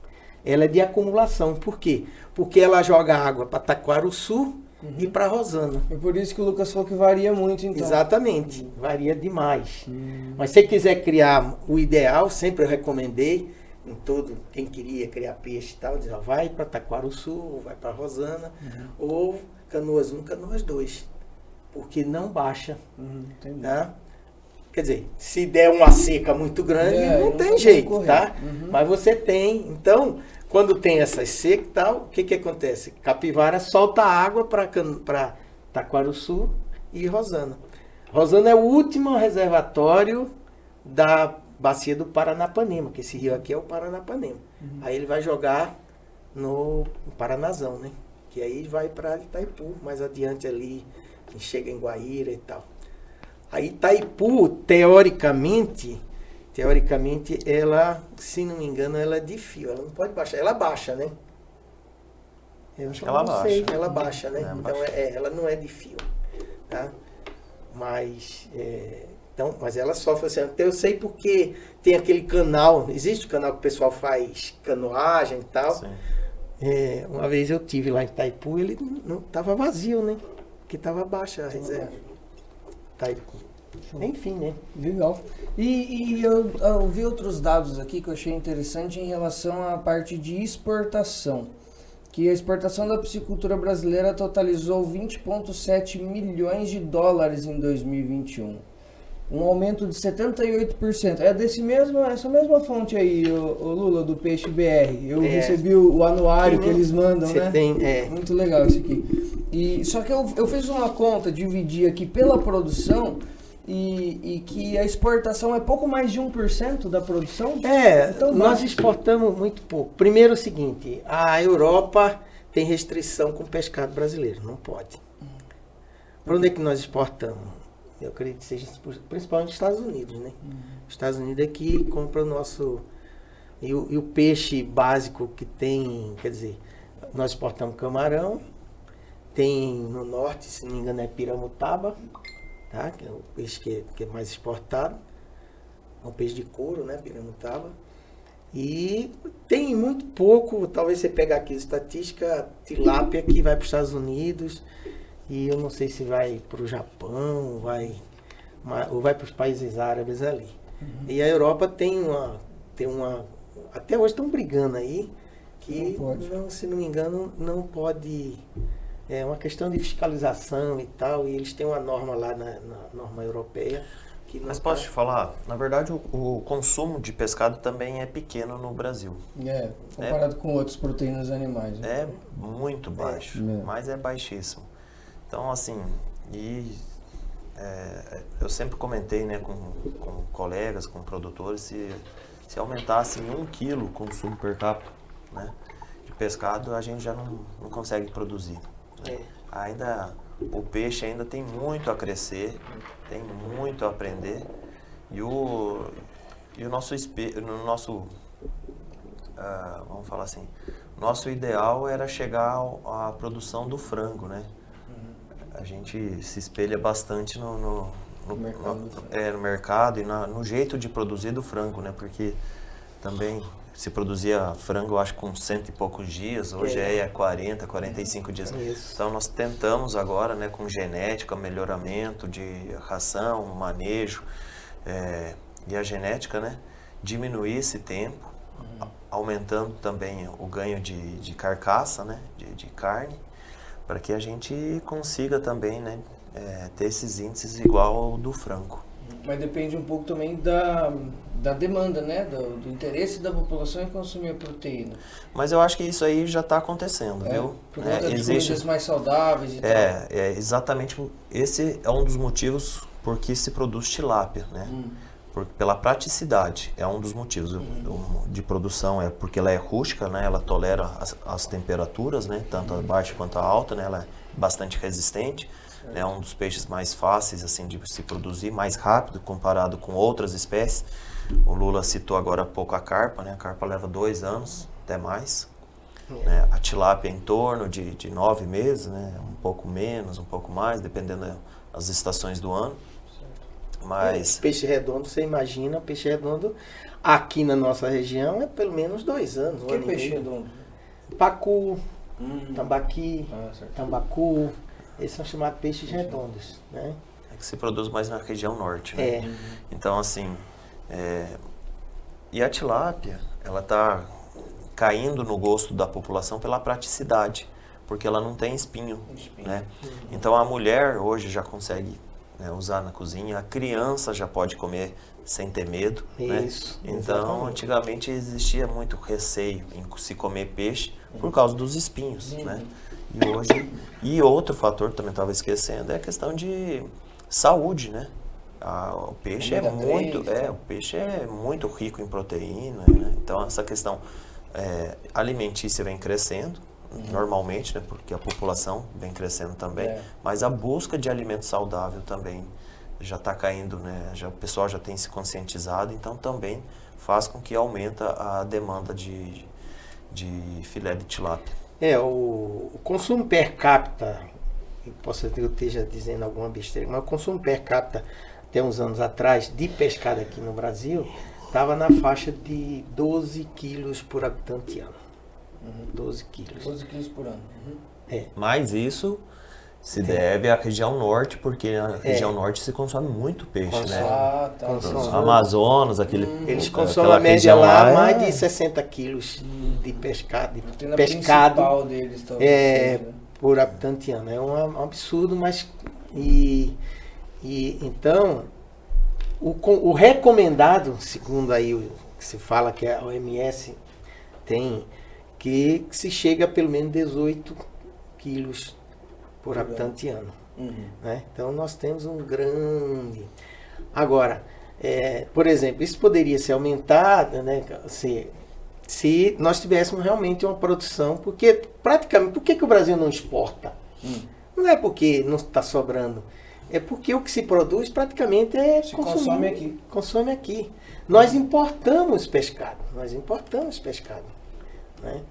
Speaker 3: Ela é de acumulação. Por quê? Porque ela joga água para Taquaruçu e para Rosana.
Speaker 1: É por isso que o Lucas falou que varia muito, então.
Speaker 3: Exatamente. Varia demais. Mas se você quiser criar o ideal, sempre eu recomendei em todo quem queria criar peixe e tal, diz, ó, vai para Taquaruçu, ou vai para Rosana, ou Canoas 1, Canoas 2. Porque não baixa.
Speaker 1: Uhum.
Speaker 3: Tá? Quer dizer, se der uma seca muito grande,
Speaker 1: É,
Speaker 3: não
Speaker 1: não
Speaker 3: tem jeito,
Speaker 1: como
Speaker 3: tá?
Speaker 1: correr. Uhum.
Speaker 3: Mas você tem. Então, quando tem essas secas e tal, o que que acontece? Capivara solta água para Taquaruçu e Rosana. Rosana é o último reservatório da bacia do Paranapanema, que esse rio aqui é o Paranapanema.
Speaker 1: Uhum.
Speaker 3: Aí ele vai jogar no Paranazão, né? Que aí vai para Itaipu, mais adiante ali, que chega em Guaíra e tal. Aí Itaipu, teoricamente, teoricamente, ela, se não me engano, ela é de fio, ela não pode baixar, ela baixa, né? Eu acho que
Speaker 4: Ela
Speaker 3: não sei,
Speaker 4: baixa.
Speaker 3: ela baixa, né?
Speaker 4: É,
Speaker 3: então
Speaker 4: baixa.
Speaker 3: é, ela não é de fio, tá? Mas, é, então, mas ela sofre assim. Então eu sei porque tem aquele canal, existe o canal que o pessoal faz canoagem e tal.
Speaker 4: Sim.
Speaker 3: É, uma vez eu tive lá em Itaipu, ele não estava vazio, né? Porque estava baixa a reserva. Itaipu. Enfim, né?
Speaker 1: Legal. E, e eu, eu vi outros dados aqui que eu achei interessante em relação à parte de exportação. Que a exportação da piscicultura brasileira totalizou 20,7 milhões de dólares em 2021. Um aumento de 78%. É desse mesmo, essa mesma fonte aí, o, Lula, do Peixe BR. Eu
Speaker 3: É.
Speaker 1: recebi o, o anuário que eles mandam, né?
Speaker 3: tem, é,
Speaker 1: Muito legal isso aqui. E, só que eu, eu fiz uma conta, dividi aqui pela produção e, e que a exportação é pouco mais de 1% da produção.
Speaker 3: É,
Speaker 1: Então
Speaker 3: nós exportamos muito pouco. Primeiro é o seguinte, a Europa tem restrição com o pescado brasileiro, não pode. Para onde é que nós exportamos? Eu acredito que seja principalmente Estados Unidos, né? Os Estados Unidos aqui compra o nosso... E o, e o peixe básico que tem, quer dizer, nós exportamos camarão, tem no norte, se não me engano, é piramutaba, tá? Que é o peixe que é, que é mais exportado. É um peixe de couro, né? Piramutaba. E tem muito pouco, talvez você pegar aqui a estatística, tilápia que vai para os Estados Unidos e eu não sei se vai para o Japão, vai, ou vai para os países árabes ali. E a Europa tem uma, tem uma, até hoje estão brigando aí que
Speaker 1: Não pode.
Speaker 3: não, se não me engano não pode, é uma questão de fiscalização e tal, e eles têm uma norma lá na, na norma europeia que não
Speaker 4: Mas
Speaker 3: tá-
Speaker 4: posso te falar, na verdade o, o consumo de pescado também é pequeno no Brasil.
Speaker 1: É, comparado com outras proteínas animais. né?
Speaker 4: É muito baixo,
Speaker 1: É.
Speaker 4: mas é baixíssimo. Então, assim, e é, eu sempre comentei né, com, com colegas, com produtores, se, se aumentasse em um quilo o consumo per capita né, de pescado, a gente já não, não consegue produzir. né.
Speaker 3: É.
Speaker 4: Ainda, o peixe ainda tem muito a crescer, tem muito a aprender, e o, e o nosso, no nosso ah, vamos falar assim, nosso ideal era chegar à produção do frango, né? A gente se espelha bastante no, no, no-
Speaker 1: Mercado
Speaker 4: no- é, no mercado e na- no jeito de produzir do frango, né? Porque também se produzia frango, eu acho, com cento e poucos dias, hoje
Speaker 3: É.
Speaker 4: é 40, 45 dias.
Speaker 3: Isso.
Speaker 4: Então nós tentamos agora, né, com genética, melhoramento de ração, manejo é, e a genética, né, diminuir esse tempo, a- aumentando também o ganho de, de carcaça, né, de, de carne, para que a gente consiga também, né, é, ter esses índices igual ao do frango.
Speaker 1: Mas depende um pouco também da, da demanda, né? Do, do interesse da população em consumir a proteína.
Speaker 4: Mas eu acho que isso aí já está acontecendo,
Speaker 1: É,
Speaker 4: viu?
Speaker 1: por
Speaker 4: É,
Speaker 1: conta de
Speaker 4: existe
Speaker 1: comidas mais saudáveis e
Speaker 4: É, é exatamente esse é um dos motivos por que se produz tilápia, né?
Speaker 1: Hum.
Speaker 4: Por- pela praticidade, é um dos motivos o- de produção, é porque ela é rústica, né? ela tolera as, as temperaturas, né? tanto a baixa quanto a alta, né? ela é bastante resistente, é um dos peixes mais fáceis assim de se produzir, mais rápido comparado com outras espécies. O Lula citou agora há pouco a carpa, né? a carpa leva dois anos, até mais. né? A tilápia em torno de, de nove meses, né? um pouco menos, um pouco mais, dependendo das estações do ano. Mas
Speaker 3: Peixe redondo, você imagina, peixe redondo aqui na nossa região é pelo menos dois anos.
Speaker 1: Que peixe redondo?
Speaker 3: Pacu,
Speaker 1: Hum.
Speaker 3: tambaqui,
Speaker 1: Ah,
Speaker 3: tambacu, esses são chamados peixes redondos, né?
Speaker 4: é que se produz mais na região norte. Né?
Speaker 3: É,
Speaker 4: Então, assim, é, e a tilápia, ela está caindo no gosto da população pela praticidade, porque ela não tem espinho,
Speaker 1: Espinho.
Speaker 4: né? Então, a mulher hoje já consegue né, usar na cozinha, a criança já pode comer sem ter medo, né?
Speaker 3: Isso,
Speaker 4: Então,
Speaker 3: exatamente.
Speaker 4: antigamente existia muito receio em se comer peixe por causa dos espinhos, né? E hoje, e outro fator que também estava esquecendo é a questão de saúde, né? Ah, o peixe é muito,
Speaker 1: três,
Speaker 4: é,
Speaker 1: tá?
Speaker 4: o peixe é muito rico em proteína, né? Então essa questão é, alimentícia vem crescendo normalmente, né? Porque a população vem crescendo também,
Speaker 1: É.
Speaker 4: mas a busca de alimento saudável também já está caindo, né? Já, o pessoal já tem se conscientizado, então também faz com que aumenta a demanda de, de filé de tilápia.
Speaker 3: É, o, o consumo per capita, posso ser que eu esteja dizendo alguma besteira, mas o consumo per capita, até uns anos atrás, de pescado aqui no Brasil, estava na faixa de 12 quilos por habitante ano. 12 quilos.
Speaker 1: 12 quilos por ano. Uhum.
Speaker 4: Mas isso se deve à região norte, porque na
Speaker 3: É.
Speaker 4: região norte se consome muito peixe,
Speaker 3: Consome.
Speaker 4: né?
Speaker 1: Ah, tá.
Speaker 3: Consome.
Speaker 4: Amazonas, aquele.
Speaker 3: Eles
Speaker 4: aquela
Speaker 3: consomem a média
Speaker 4: região
Speaker 3: lá
Speaker 4: é-
Speaker 3: mais de 60 quilos de pescado, de pescado
Speaker 1: principal deles, talvez.
Speaker 3: é,
Speaker 1: seja.
Speaker 3: por habitante ano. É um, um absurdo, mas. E, e então, o, o recomendado, segundo aí o que se fala que a OMS tem, que se chega a pelo menos 18 quilos por
Speaker 1: Por
Speaker 3: habitante ano.
Speaker 1: Uhum.
Speaker 3: né? Então nós temos um grande. Agora, é, por exemplo, isso poderia ser aumentado, né? Se, se nós tivéssemos realmente uma produção, porque praticamente, por que, que o Brasil não exporta?
Speaker 1: Hum.
Speaker 3: Não é porque não está sobrando, é porque o que se produz praticamente é
Speaker 1: Se
Speaker 3: consumido-
Speaker 1: consome aqui.
Speaker 3: Consome aqui. Nós importamos pescado, nós importamos pescado, né?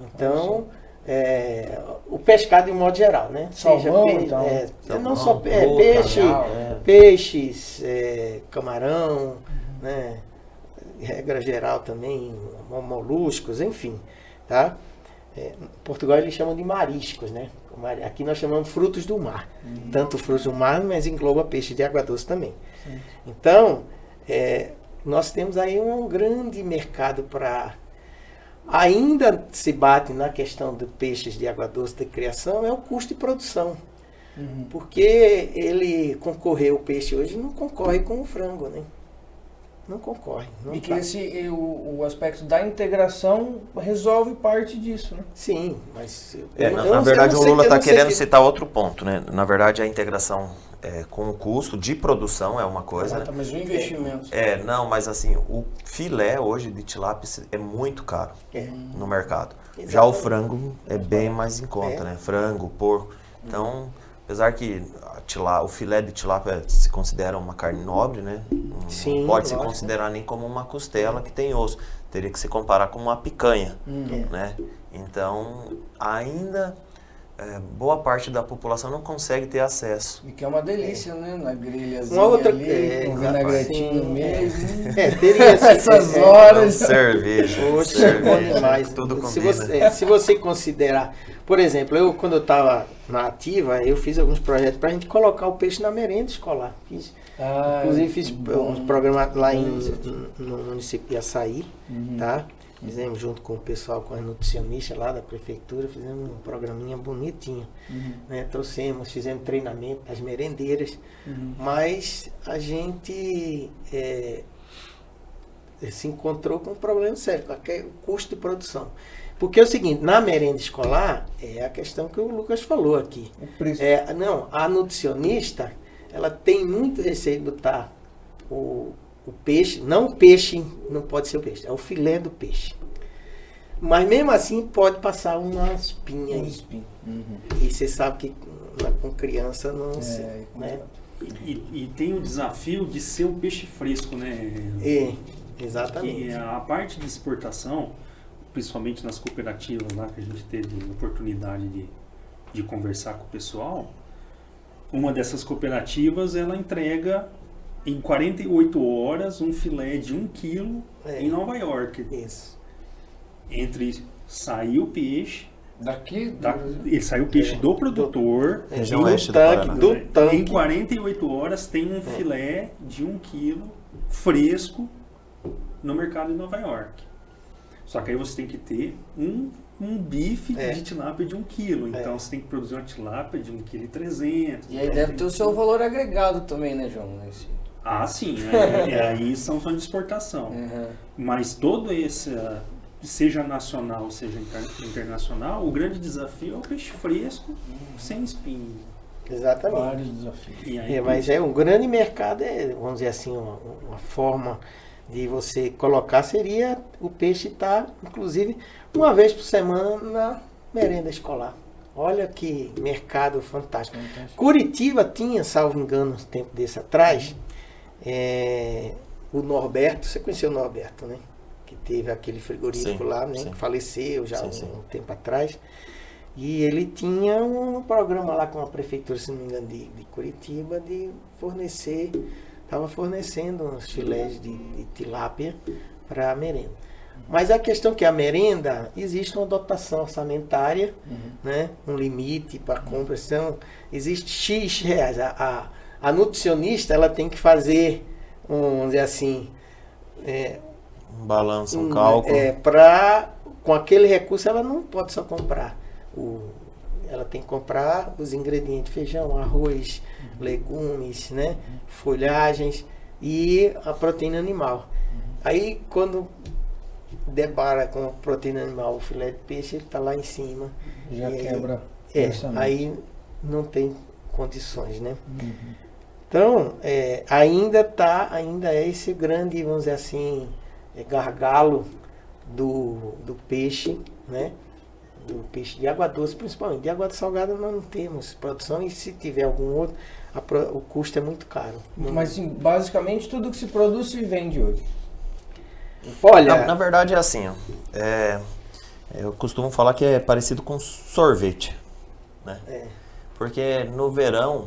Speaker 3: Então, é, o pescado de um modo geral, né?
Speaker 1: Salmão,
Speaker 3: pe-
Speaker 1: então.
Speaker 3: é,
Speaker 4: Salmão,
Speaker 3: não só pe- é,
Speaker 4: boca,
Speaker 3: peixe,
Speaker 1: é.
Speaker 3: peixes, é, camarão, né? Regra geral também, mo- moluscos, enfim, tá? É, em Portugal eles chamam de mariscos, né? Aqui nós chamamos frutos do mar. Tanto frutos do mar, mas engloba peixe de água doce também. Então, é, nós temos aí um grande mercado para. Ainda se bate na questão de peixes de água doce de criação, é o custo de produção.
Speaker 1: Uhum.
Speaker 3: Porque ele concorrer, o peixe hoje não concorre com o frango, né? Não concorre. Não
Speaker 1: E que
Speaker 3: tá.
Speaker 1: esse, e o, o aspecto da integração resolve parte disso, né?
Speaker 3: Sim, mas. eu-
Speaker 4: É,
Speaker 3: eu-
Speaker 4: na,
Speaker 3: eu
Speaker 4: na verdade,
Speaker 3: eu
Speaker 4: o Lula está querendo
Speaker 3: que-
Speaker 4: citar outro ponto, né? Na verdade, a integração é, com o custo de produção é uma coisa,
Speaker 1: Ah, tá, mas o investimento.
Speaker 4: É, não, mas assim, o filé hoje de tilápia é muito caro
Speaker 3: É.
Speaker 4: no mercado. Já o frango é bem mais em conta,
Speaker 3: É.
Speaker 4: né? Frango, porco. Então, apesar que tilá, o filé de tilápia se considera uma carne nobre, né? Não
Speaker 3: Sim,
Speaker 4: pode se considerar nem como uma costela que tem osso. Teria que se comparar com uma picanha,
Speaker 1: Uhum.
Speaker 4: né? Então, ainda é, boa parte da população não consegue ter acesso.
Speaker 1: E que é uma delícia, né? Na grelhazinha
Speaker 3: Uma outra-
Speaker 1: ali,
Speaker 3: é, exato.
Speaker 1: vinagretinho no
Speaker 3: Sim,
Speaker 1: meio.
Speaker 3: É, teria
Speaker 1: Essas
Speaker 3: é,
Speaker 1: horas.
Speaker 4: cerveja,
Speaker 3: Poxa, é bom
Speaker 4: cerveja,
Speaker 3: demais.
Speaker 4: tudo
Speaker 3: se,
Speaker 4: combina.
Speaker 3: você, se você considerar, por exemplo, eu quando eu estava na ativa, eu fiz alguns projetos para a gente colocar o peixe na merenda escolar. Fiz,
Speaker 1: Ah,
Speaker 3: inclusive fiz
Speaker 1: bom.
Speaker 3: uns programas lá em,
Speaker 1: Iniciativa.
Speaker 3: no município de Açaí,
Speaker 1: Uhum.
Speaker 3: tá? Fizemos junto com o pessoal, com as nutricionistas lá da prefeitura, fizemos um programinha bonitinho.
Speaker 1: Uhum.
Speaker 3: Né? Trouxemos, fizemos treinamento das merendeiras,
Speaker 1: Uhum.
Speaker 3: mas a gente é, se encontrou com um problema sério, é o custo de produção. Porque é o seguinte, na merenda escolar, é a questão que o Lucas falou aqui. É, não, a nutricionista, ela tem muito receio de botar o, o peixe, não o peixe, não pode ser o peixe, é o filé do peixe. Mas mesmo assim pode passar uma espinha aí.
Speaker 1: Uhum.
Speaker 3: E você sabe que com criança não se.
Speaker 1: É,
Speaker 3: né?
Speaker 2: E, e tem o desafio de ser um peixe fresco, né?
Speaker 3: É,
Speaker 2: Que
Speaker 3: exatamente.
Speaker 2: a parte de exportação, principalmente nas cooperativas lá que a gente teve oportunidade de, de conversar com o pessoal, uma dessas cooperativas ela entrega em 48 horas um filé de 1 quilo
Speaker 3: É.
Speaker 2: em Nova York.
Speaker 3: Isso.
Speaker 2: Entre sair o peixe,
Speaker 1: Daqui.
Speaker 2: da, ele sai o peixe do produtor,
Speaker 3: É,
Speaker 4: Região
Speaker 3: do
Speaker 4: do
Speaker 3: tanque, do
Speaker 2: em
Speaker 3: tanque.
Speaker 2: 48 horas tem um filé de 1 quilo fresco no mercado de Nova York. Só que aí você tem que ter um, um bife
Speaker 3: É.
Speaker 2: de tilápia de 1 quilo. Então
Speaker 3: É.
Speaker 2: você tem que produzir uma tilápia de 1 kg e 300.
Speaker 1: E aí deve ter o seu valor agregado também, né, João? Esse...
Speaker 2: Ah, sim. Aí, e aí são só de exportação.
Speaker 1: Uhum.
Speaker 2: Mas todo esse, seja nacional, seja inter- internacional, o grande desafio é o peixe fresco, sem espinho.
Speaker 3: Exatamente.
Speaker 1: Vários desafios.
Speaker 2: E aí,
Speaker 3: É, mas é um grande mercado, é, vamos dizer assim, uma, uma forma de você colocar seria o peixe estar, inclusive, uma vez por semana na merenda escolar. Olha que mercado fantástico.
Speaker 1: Fantástico.
Speaker 3: Curitiba tinha, salvo engano, um tempo desse atrás, é, o Norberto, você conheceu o Norberto, né? Que teve aquele frigorífico
Speaker 4: Sim,
Speaker 3: lá, né?
Speaker 4: sim.
Speaker 3: Que faleceu já
Speaker 4: Sim,
Speaker 3: um, um tempo atrás. E ele tinha um programa lá com a prefeitura, se não me engano, de, de Curitiba, de fornecer, estava fornecendo uns filés de, de tilápia para a merenda. Mas a questão é que a merenda, existe uma dotação orçamentária, né? um limite para compra, então existe X reais. A, a, a nutricionista ela tem que fazer, um, vamos dizer assim, é,
Speaker 4: Um balanço, um
Speaker 3: um,
Speaker 4: cálculo.
Speaker 3: É, pra, com aquele recurso ela não pode só comprar. O, ela tem que comprar os ingredientes, feijão, arroz, legumes, né? folhagens e a proteína animal. Aí quando debara com a proteína animal, o filé de peixe, ele está lá em cima.
Speaker 1: Já
Speaker 3: E aí-
Speaker 1: quebra.
Speaker 3: É, aí não tem condições, né?
Speaker 1: Uhum.
Speaker 3: Então, é, ainda tá, ainda é esse grande, vamos dizer assim, é, gargalo do, do peixe, né? Do peixe de água doce, principalmente. De água salgada nós não temos produção e se tiver algum outro, a o custo é muito caro.
Speaker 1: Mas assim, basicamente tudo que se produz se vende hoje.
Speaker 3: olha,
Speaker 4: Na, na verdade é assim, ó. É, eu costumo falar que é parecido com sorvete, né?
Speaker 3: É.
Speaker 4: Porque no verão,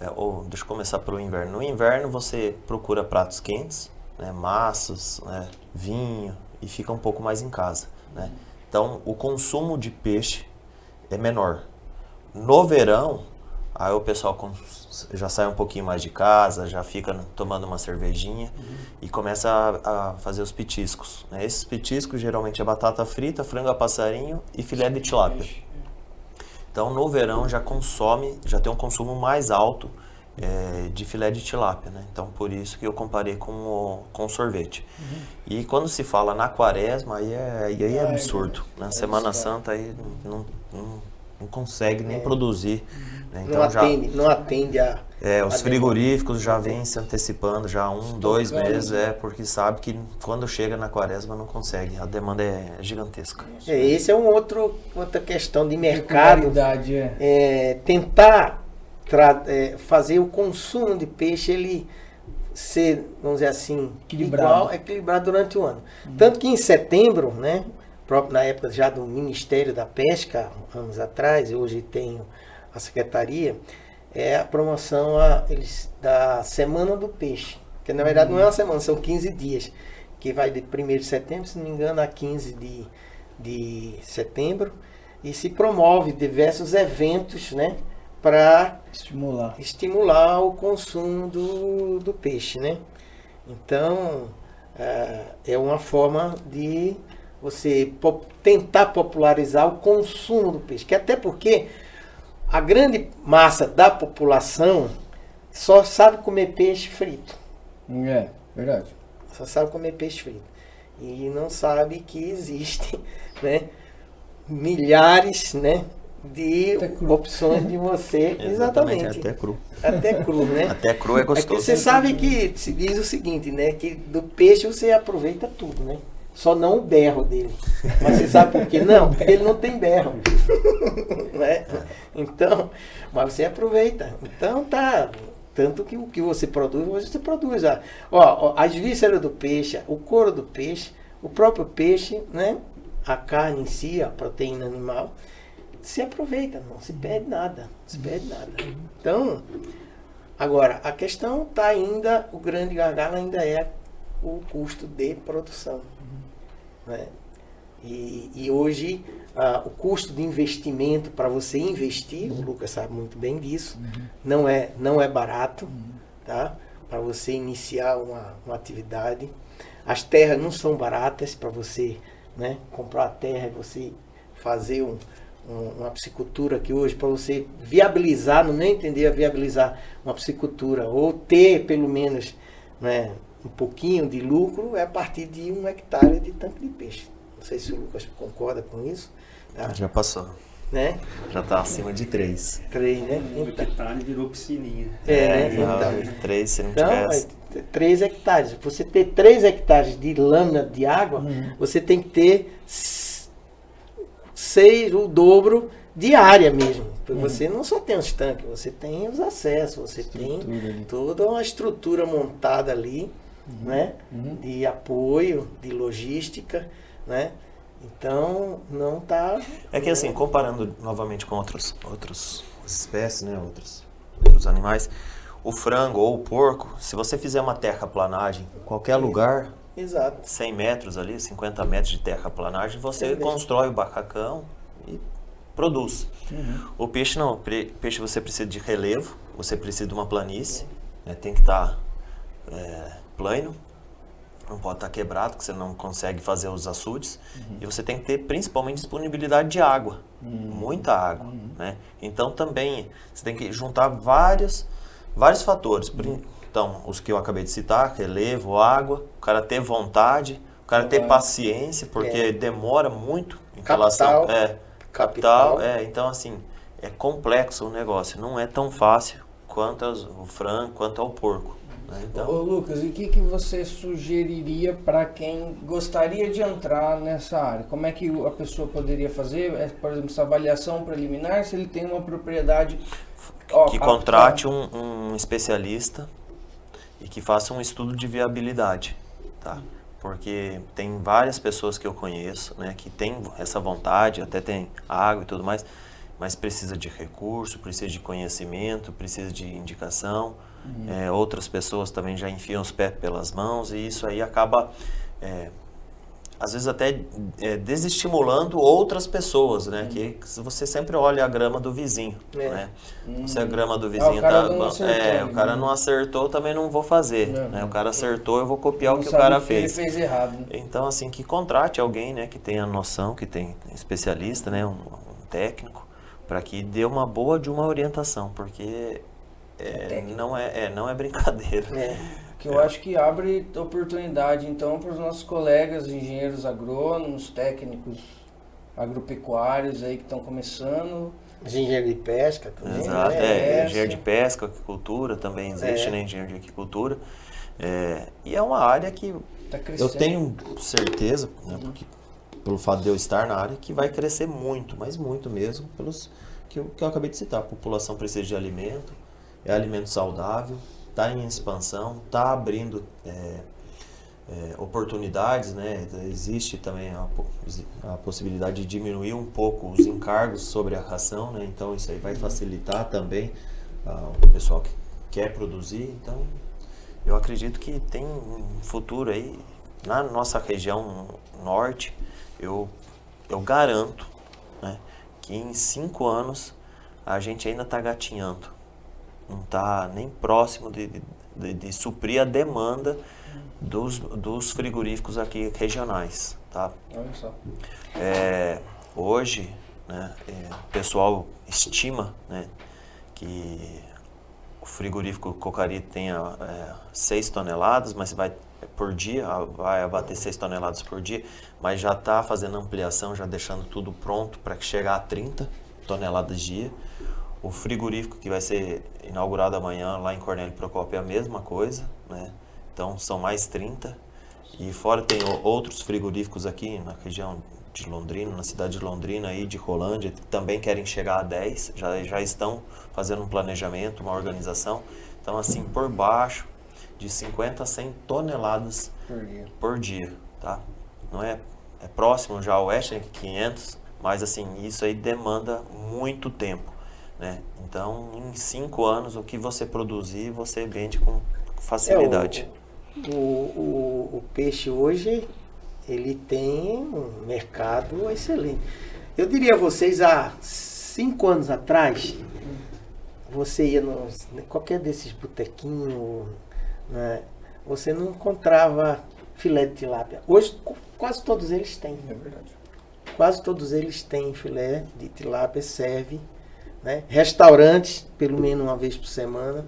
Speaker 4: é, ou deixa eu começar pelo inverno. No inverno você procura pratos quentes, né, massas, né, vinho e fica um pouco mais em casa, né? Então o consumo de peixe é menor. No verão, aí o pessoal já sai um pouquinho mais de casa, já fica tomando uma cervejinha e começa a, a fazer os petiscos. né? Esses petiscos geralmente é batata frita, frango a passarinho e filé de tilápia. Então no verão já consome, já tem um consumo mais alto eh, de filé de tilápia, né? Então por isso que eu comparei com o, com o sorvete. E quando se fala na quaresma, aí é, aí é
Speaker 1: é
Speaker 4: absurdo. Na
Speaker 1: É
Speaker 4: Semana. Santa aí não, não, não consegue nem
Speaker 3: É.
Speaker 4: produzir. né?
Speaker 3: não
Speaker 4: Então já,
Speaker 3: atende, não atende a.
Speaker 4: é, os frigoríficos já vêm se antecipando já um, dois
Speaker 1: Estocando,
Speaker 4: meses, é, porque sabe que quando chega na quaresma não consegue. A demanda é gigantesca.
Speaker 3: É, esse é um outro outra questão de mercado.
Speaker 1: É.
Speaker 3: é, tentar tra- é, fazer o consumo de peixe ele ser, vamos dizer assim,
Speaker 1: Equilibrado.
Speaker 3: igual, equilibrado durante o ano. Tanto que em setembro, né, próprio na época já do Ministério da Pesca, anos atrás, hoje tenho a secretaria, é a promoção a, eles, da Semana do Peixe. Que na verdade não é uma semana, são 15 dias. Que vai de 1 de setembro, se não me engano, a 15 de, de setembro. E se promove diversos eventos, né? Para
Speaker 1: Estimular.
Speaker 3: estimular o consumo do, do peixe, né? Então, é, é uma forma de você tentar popularizar o consumo do peixe. Que até porque a grande massa da população só sabe comer peixe frito.
Speaker 1: É, verdade.
Speaker 3: Só sabe comer peixe frito. E não sabe que existem né, milhares né, de opções de você. Exatamente.
Speaker 4: Até cru.
Speaker 3: Até cru, né?
Speaker 4: Até cru é
Speaker 3: É que
Speaker 4: gostoso.
Speaker 3: você sabe que se diz o seguinte, né? Que do peixe você aproveita tudo, né? Só não o berro dele. Mas você sabe por quê? Não, porque ele não tem berro. né? Então, mas você aproveita. Então tá. Tanto que o que você produz, você produz. Ó, ó, as vísceras do peixe, o couro do peixe, o próprio peixe, né? A carne em si, a proteína animal, se aproveita, não se perde nada. Não se perde nada. Então, Agora, a questão está ainda, o grande gargalo ainda é o custo de produção. Né? E, e hoje, ah, o custo de investimento para você investir, o Lucas sabe muito bem disso, não, é, não é barato, tá? Para você iniciar uma, uma atividade. As terras não são baratas para você né, comprar a terra e você fazer um, um- uma piscicultura que hoje, para você viabilizar, no meu entender, a viabilizar uma piscicultura ou ter pelo menos né, um pouquinho de lucro é a partir de um hectare de tanque de peixe. Não sei se o Lucas concorda com isso. Tá?
Speaker 4: Já passou.
Speaker 3: Né?
Speaker 4: Já tá acima de três.
Speaker 3: Três, né?
Speaker 2: O
Speaker 3: Então,
Speaker 2: hectare virou piscininha.
Speaker 3: é, né?
Speaker 4: já
Speaker 3: Então,
Speaker 4: três se não
Speaker 3: Então,
Speaker 4: tivesse.
Speaker 3: é, três hectares. Você ter três hectares de lâmina de água, você tem que ter seis, o dobro de área mesmo. Porque você não só tem os tanques, você tem os acessos, você tem
Speaker 1: Estrutura ali.
Speaker 3: toda uma estrutura montada ali, né? De apoio, de logística, né? Então, não tá...
Speaker 4: É que assim, comparando novamente com outros, outros espécies, né, outros, outros animais, o frango ou o porco, se você fizer uma terraplanagem em qualquer lugar,
Speaker 3: Exato.
Speaker 4: 100 metros ali, 50 metros de terraplanagem, você constrói o barracão e produz.
Speaker 3: Uhum.
Speaker 4: O peixe não, peixe você precisa de relevo, você precisa de uma planície, né, tem que estar plano, não pode estar quebrado, que você não consegue fazer os açudes,
Speaker 3: Uhum.
Speaker 4: e você tem que ter principalmente disponibilidade de água, muita água,
Speaker 3: Uhum.
Speaker 4: né? Então também você tem que juntar vários, vários fatores.
Speaker 3: Uhum.
Speaker 4: Então, os que eu acabei de citar, relevo, água, o cara ter vontade, o cara ter paciência, porque demora muito em
Speaker 3: Capital.
Speaker 4: relação... É,
Speaker 3: Capital.
Speaker 4: Capital, é, então assim, é complexo o negócio, não é tão fácil quanto o frango, quanto ao porco. Né?
Speaker 1: Ô
Speaker 4: Então,
Speaker 1: Lucas, e o que, que você sugeriria para quem gostaria de entrar nessa área? Como é que a pessoa poderia fazer, é, por exemplo, essa avaliação preliminar, se ele tem uma propriedade... ó,
Speaker 4: que
Speaker 1: a-
Speaker 4: contrate um, um especialista e que faça um estudo de viabilidade, tá? Porque tem várias pessoas que eu conheço, né, que tem essa vontade, até tem água e tudo mais, mas precisa de recurso, precisa de conhecimento, precisa de indicação. É, outras pessoas também já enfiam os pés pelas mãos e isso aí acaba, é, às vezes até é, desestimulando outras pessoas, né? Que você sempre olha a grama do vizinho,
Speaker 3: É.
Speaker 4: né? Se a grama do
Speaker 1: Ah, o
Speaker 4: vizinho
Speaker 1: cara
Speaker 4: tá
Speaker 1: não acertou
Speaker 4: é, o cara
Speaker 1: né?
Speaker 4: não acertou, também não vou fazer, né? O cara acertou, eu vou copiar o
Speaker 1: não
Speaker 4: que o cara
Speaker 1: que ele
Speaker 4: fez.
Speaker 1: fez errado. né?
Speaker 4: Então, assim, que contrate alguém, né, que tenha noção, que tem especialista, né, um, um técnico, para que dê uma boa de uma orientação, porque é, não é, é, não é brincadeira.
Speaker 3: É.
Speaker 1: Que eu acho que abre oportunidade, então, para os nossos colegas engenheiros agrônomos, técnicos agropecuários aí que estão começando.
Speaker 3: Engenheiro de pesca também.
Speaker 4: Exato,
Speaker 3: né?
Speaker 4: é, engenheiro de pesca, aquicultura também existe,
Speaker 3: É.
Speaker 4: né, engenheiro de aquicultura. É, e é uma área que
Speaker 1: Tá
Speaker 4: eu tenho certeza, né, porque, pelo fato de eu estar na área, que vai crescer muito, mas muito mesmo, pelos que eu, que eu acabei de citar. A população precisa de alimento, é alimento saudável, está em expansão, está abrindo é, é, oportunidades, né? Existe também a, a possibilidade de diminuir um pouco os encargos sobre a ração, né? Então isso aí vai facilitar também ah, o pessoal que quer produzir. Então eu acredito que tem um futuro aí na nossa região norte. Eu eu garanto, né? Que em cinco anos a gente ainda está gatinhando, não está nem próximo de, de, de suprir a demanda dos, dos frigoríficos aqui regionais, tá?
Speaker 1: Olha só.
Speaker 4: É, hoje, né, é, o pessoal estima né, que o frigorífico Cocari tenha 6 toneladas, mas vai por dia, vai abater 6 toneladas por dia, mas já está fazendo ampliação, já deixando tudo pronto para chegar a 30 toneladas dia. O frigorífico que vai ser inaugurado amanhã lá em Cornélio Procópio é a mesma coisa, né? Então são mais 30. E fora tem outros frigoríficos aqui na região de Londrina, na cidade de Londrina e de Rolândia, que também querem chegar a 10, já, já estão fazendo um planejamento, uma organização. Então assim, por baixo, de 50 a 100 toneladas
Speaker 1: Por dia.
Speaker 4: por dia, tá? Não é, é próximo já ao oeste, né, 500, mas assim, isso aí demanda muito tempo, né? Então, em cinco anos, o que você produzir, você vende com facilidade.
Speaker 3: É, o, o, o peixe hoje, ele tem um mercado excelente. Eu diria a vocês, há cinco anos atrás, você ia no, em qualquer desses botequinhos, né, você não encontrava filé de tilápia. Hoje, qu- quase todos eles têm.
Speaker 1: É verdade.
Speaker 3: Quase todos eles têm filé de tilápia, serve. Né? Restaurantes, pelo menos uma vez por semana,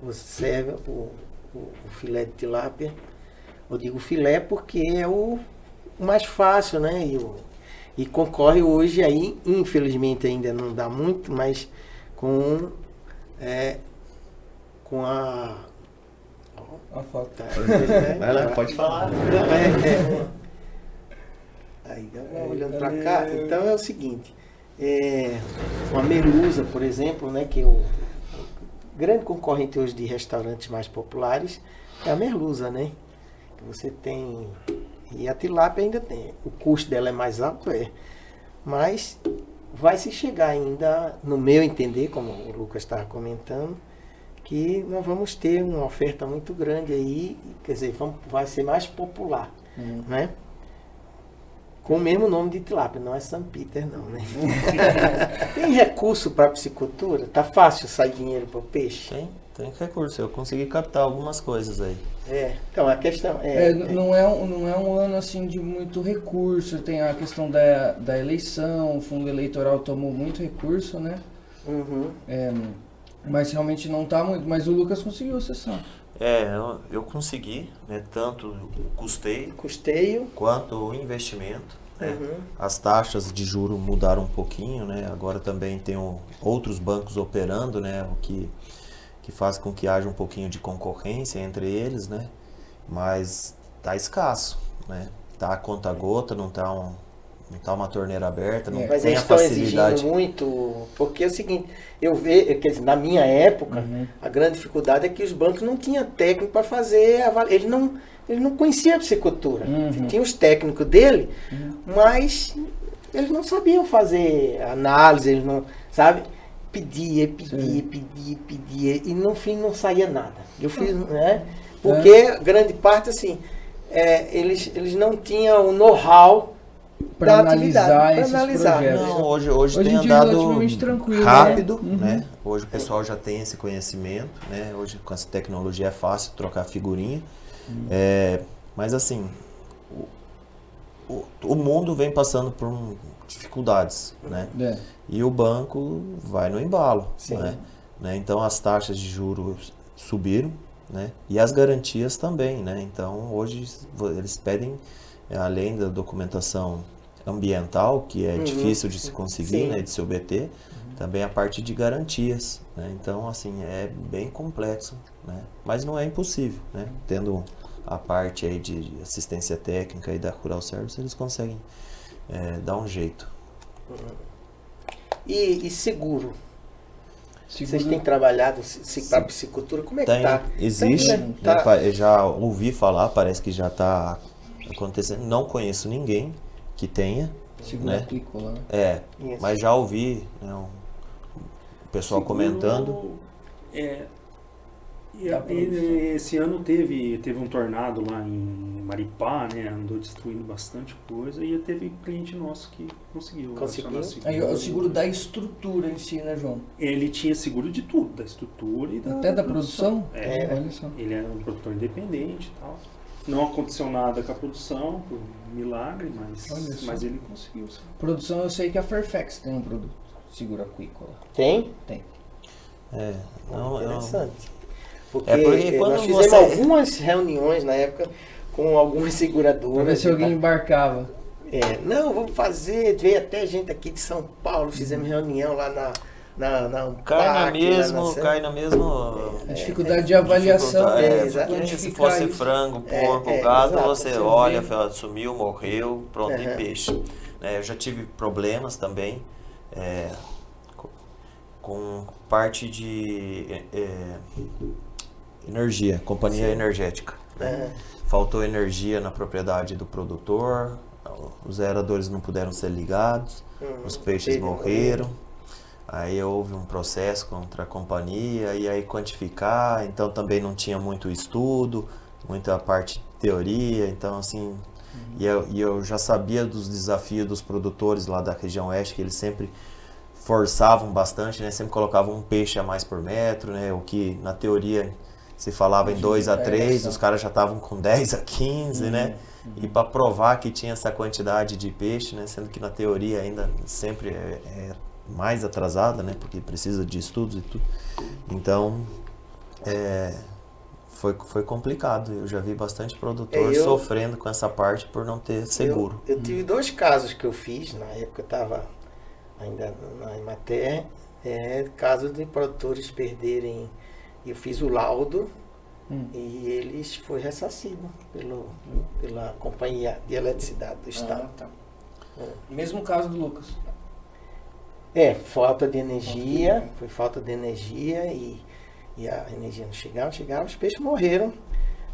Speaker 3: você serve o, o, o filé de tilápia. Eu digo filé porque é o, o mais fácil, né? E, e concorre hoje aí, infelizmente ainda não dá muito, mas com, é, com a.
Speaker 1: A foto.
Speaker 3: tá,
Speaker 4: Vai lá, pode falar.
Speaker 3: não, é, é. Aí, olhando para cá, então é o seguinte, é, uma merluza, por exemplo, né, que é o, grande concorrente hoje de restaurantes mais populares é a merluza, né? Que você tem e a tilápia ainda tem. O custo dela é mais alto, é, mas vai se chegar ainda, no meu entender, como o Lucas estava comentando, que nós vamos ter uma oferta muito grande aí, quer dizer, vamos, vai ser mais popular,
Speaker 1: Hum.
Speaker 3: né? Com o mesmo nome de tilápia, não é São Peter não, né? Tem recurso para piscicultura? Tá fácil sair dinheiro para o peixe?
Speaker 4: Tem, tem recurso. Eu consegui captar algumas coisas aí.
Speaker 3: É, então a questão
Speaker 1: É,
Speaker 3: é,
Speaker 1: n- não, é um, não é um ano assim de muito recurso, tem a questão da, da eleição, o fundo eleitoral tomou muito recurso, né?
Speaker 3: Uhum.
Speaker 1: É, mas realmente não tá muito, mas o Lucas conseguiu acessar.
Speaker 4: É, eu, consegui, né, tanto o custeio
Speaker 3: custeio,
Speaker 4: quanto o investimento. né?
Speaker 3: Uhum.
Speaker 4: As taxas de juro mudaram um pouquinho, né? Agora também tem o- outros bancos operando, né? O que, que faz com que haja um pouquinho de concorrência entre eles, né? Mas tá escasso, né? Tá a conta gota, não tá, um, não tá uma torneira aberta, não
Speaker 1: É.
Speaker 3: mas
Speaker 4: tem
Speaker 3: eles
Speaker 4: a
Speaker 3: estão
Speaker 4: facilidade.
Speaker 3: exigindo muito, porque é o seguinte, eu vejo, quer dizer, na minha época,
Speaker 1: Uhum.
Speaker 3: a grande dificuldade é que os bancos não tinham técnico para fazer, eles não, eles não conheciam a piscicultura.
Speaker 1: Uhum.
Speaker 3: Tinha os técnicos dele, mas eles não sabiam fazer análise, eles não, sabe? Pedia, pedia,
Speaker 1: Sim.
Speaker 3: pedia, pedia, e no fim não saía nada. Eu fiz, né? Porque grande parte, assim, é, eles, eles não tinham o know-how
Speaker 1: Pra
Speaker 3: da
Speaker 1: analisar esses
Speaker 3: analisar.
Speaker 1: projetos.
Speaker 4: Não, hoje, hoje,
Speaker 1: Hoje
Speaker 4: tem
Speaker 1: é
Speaker 4: andado
Speaker 1: tranquilo,
Speaker 4: rápido,
Speaker 1: né? Uhum.
Speaker 4: né? Hoje o pessoal já tem esse conhecimento, né? Hoje com essa tecnologia é fácil trocar figurinha.
Speaker 1: Uhum.
Speaker 4: É, mas assim, o, o, o mundo vem passando por um- dificuldades, né?
Speaker 1: É.
Speaker 4: E o banco vai no embalo,
Speaker 3: Sim.
Speaker 4: né? Né? Então as taxas de juros subiram, né? E as garantias também, né? Então hoje eles pedem, além da documentação ambiental, que é
Speaker 3: Uhum.
Speaker 4: difícil de se conseguir,
Speaker 3: Sim.
Speaker 4: né? De se obter, também a parte de garantias, né? Então assim é bem complexo, né? Mas não é impossível, né? Tendo a parte aí de assistência técnica e da Rural Service, eles conseguem eh, dar um jeito.
Speaker 3: E, e seguro?
Speaker 1: Seguro-
Speaker 3: Vocês têm trabalhado para piscicultura? Como é que
Speaker 4: Tem,
Speaker 3: tá?
Speaker 4: existe,
Speaker 3: Tem, né?
Speaker 4: né,
Speaker 3: Tá.
Speaker 4: já ouvi falar, parece que já está acontecendo. Não conheço ninguém que tenha,
Speaker 1: Seguro
Speaker 4: né?
Speaker 1: agrícola, né?
Speaker 4: é,
Speaker 3: Isso.
Speaker 4: mas já ouvi né, um- o pessoal
Speaker 2: Seguro,
Speaker 4: comentando.
Speaker 2: É, e,
Speaker 1: produção.
Speaker 2: e esse ano teve, teve um tornado lá em Maripá, né? Andou destruindo bastante coisa e teve cliente nosso que conseguiu.
Speaker 3: Conseguiu?
Speaker 2: acionar
Speaker 1: Aí, o seguro da estrutura em si, né, João?
Speaker 2: Ele tinha seguro de tudo, da estrutura e da,
Speaker 1: Até da produção?
Speaker 2: É,
Speaker 3: É.
Speaker 1: Olha só.
Speaker 2: Ele era um produtor independente e tal. Não aconteceu nada com a produção, por milagre, mas, mas ele conseguiu. sim.
Speaker 1: Produção, eu sei que a Fairfax tem um produto, seguro aquícola.
Speaker 3: Tem?
Speaker 1: Tem.
Speaker 4: É, não,
Speaker 3: Interessante. Porque,
Speaker 4: É porque quando
Speaker 3: nós fizemos
Speaker 4: você-
Speaker 3: algumas reuniões na época com algumas
Speaker 1: Pra
Speaker 3: seguradoras.
Speaker 1: ver se alguém
Speaker 3: tal.
Speaker 1: embarcava.
Speaker 3: É, não, vamos fazer. Veio até gente aqui de São Paulo, fizemos reunião lá na. Na, na
Speaker 4: Cai na mesmo,
Speaker 3: na-
Speaker 4: cai na mesmo.
Speaker 1: Dificuldade de avaliação.
Speaker 4: dificuldade.
Speaker 3: é,
Speaker 4: É, se fosse
Speaker 1: isso.
Speaker 4: frango,
Speaker 3: É,
Speaker 4: porco,
Speaker 3: é,
Speaker 4: gado,
Speaker 3: exato,
Speaker 4: você olha, fala, sumiu, morreu, pronto, e
Speaker 3: Aham.
Speaker 4: peixe. Né, eu já tive problemas também é, co- com parte de é, é, energia, companhia energética. né? Faltou energia na propriedade do produtor, os aeradores não puderam ser ligados,
Speaker 3: Uhum.
Speaker 4: os peixes morreram. Aí houve um processo contra a companhia e aí quantificar, então também não tinha muito estudo, muita parte teoria, então assim, e, eu, e eu já sabia dos desafios dos produtores lá da região oeste, que eles sempre forçavam bastante, né? Sempre colocavam um peixe a mais por metro, né? O que na teoria se falava em 2 a 3, os caras já estavam com 10 a 15, né? E para provar que tinha essa quantidade de peixe, né? Sendo que na teoria ainda sempre é, é mais atrasada, né? Porque precisa de estudos e tudo. Então, é, foi, foi complicado. Eu já vi bastante produtor
Speaker 3: É, eu-
Speaker 4: sofrendo com essa parte por não ter seguro.
Speaker 3: Eu, eu tive dois casos que eu fiz, na época eu estava ainda na Imater, é, casos de produtores perderem. Eu fiz o laudo
Speaker 1: Hum.
Speaker 3: e eles foi ressarcido pelo, pela companhia de eletricidade do estado.
Speaker 1: Ah, tá. Mesmo caso do Lucas.
Speaker 3: É, falta de energia, foi falta de energia e, e a energia não chegava, não chegava, os peixes morreram.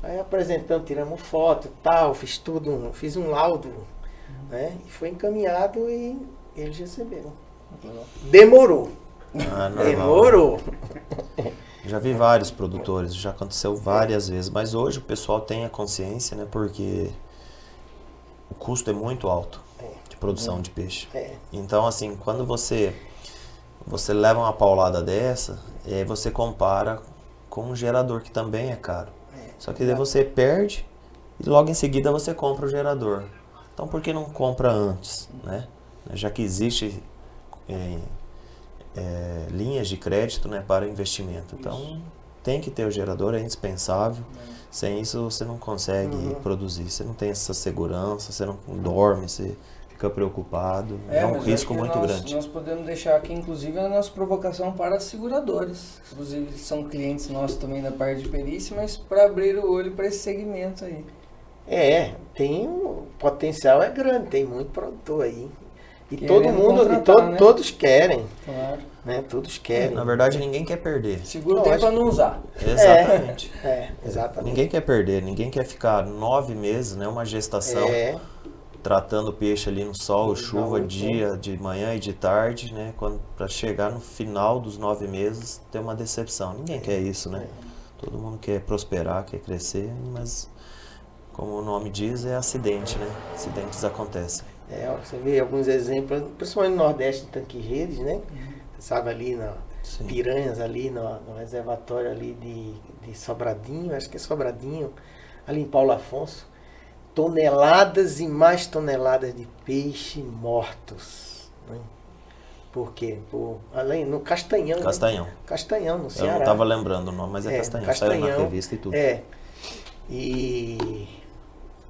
Speaker 3: Aí apresentando, tiramos foto e tal, fiz tudo, fiz um laudo, né? E foi encaminhado e eles receberam. Demorou,
Speaker 4: Ah,
Speaker 3: demorou.
Speaker 4: Já vi vários produtores, já aconteceu várias vezes, mas hoje o pessoal tem a consciência, né? Porque o custo é muito alto produção de peixe.
Speaker 3: É,
Speaker 4: Então, assim, quando você você leva uma paulada dessa, e aí você compara com um gerador que também é caro. Só que daí você perde e logo em seguida você compra o gerador. Então, por que não compra antes, né? Já que existe é, é, linhas de crédito, né, para investimento. Então, tem que ter o gerador, é indispensável. Sem isso, você não consegue
Speaker 3: Uhum.
Speaker 4: produzir. Você não tem essa segurança, você não dorme, você fica preocupado. É, um
Speaker 1: mas
Speaker 4: risco muito
Speaker 1: nós,
Speaker 4: grande.
Speaker 1: Nós podemos deixar aqui, inclusive, a nossa provocação para as seguradoras. Inclusive, são clientes nossos também da parte de perícia, mas para abrir o olho para esse segmento aí.
Speaker 3: é, tem um o potencial é grande, tem muito produtor aí. E
Speaker 1: Querendo
Speaker 3: todo mundo, e to-
Speaker 1: né?
Speaker 3: todos querem,
Speaker 1: Claro.
Speaker 3: né? Todos querem.
Speaker 4: Na verdade, ninguém quer perder.
Speaker 1: Seguro
Speaker 3: Lógico.
Speaker 1: tempo para não usar.
Speaker 4: Exatamente.
Speaker 3: É, exatamente.
Speaker 4: Ninguém quer perder, ninguém quer ficar nove meses, né, uma gestação,
Speaker 3: É,
Speaker 4: tratando o peixe ali no sol, chuva,
Speaker 3: Não,
Speaker 4: dia, de manhã e de tarde, né, quando para chegar no final dos nove meses ter uma decepção. Ninguém quer isso, né? Todo mundo quer prosperar, quer crescer, mas como o nome diz, é acidente, né? Acidentes acontecem.
Speaker 3: É, ó, você vê alguns exemplos, principalmente no Nordeste, tanque redes, né? Você sabe ali na
Speaker 4: Sim.
Speaker 3: Piranhas, ali no, no reservatório ali de, de Sobradinho, acho que é Sobradinho, ali em Paulo Afonso, toneladas e mais toneladas de peixe mortos. Né? Por quê? Por, além, no Castanhão. né?
Speaker 4: Castanhão.
Speaker 3: Castanhão, no
Speaker 4: Eu
Speaker 3: Ceará.
Speaker 4: não estava lembrando o nome, mas é,
Speaker 3: É,
Speaker 4: Castanhão. Saiu na
Speaker 3: Castanhão.
Speaker 4: revista e tudo.
Speaker 3: É. E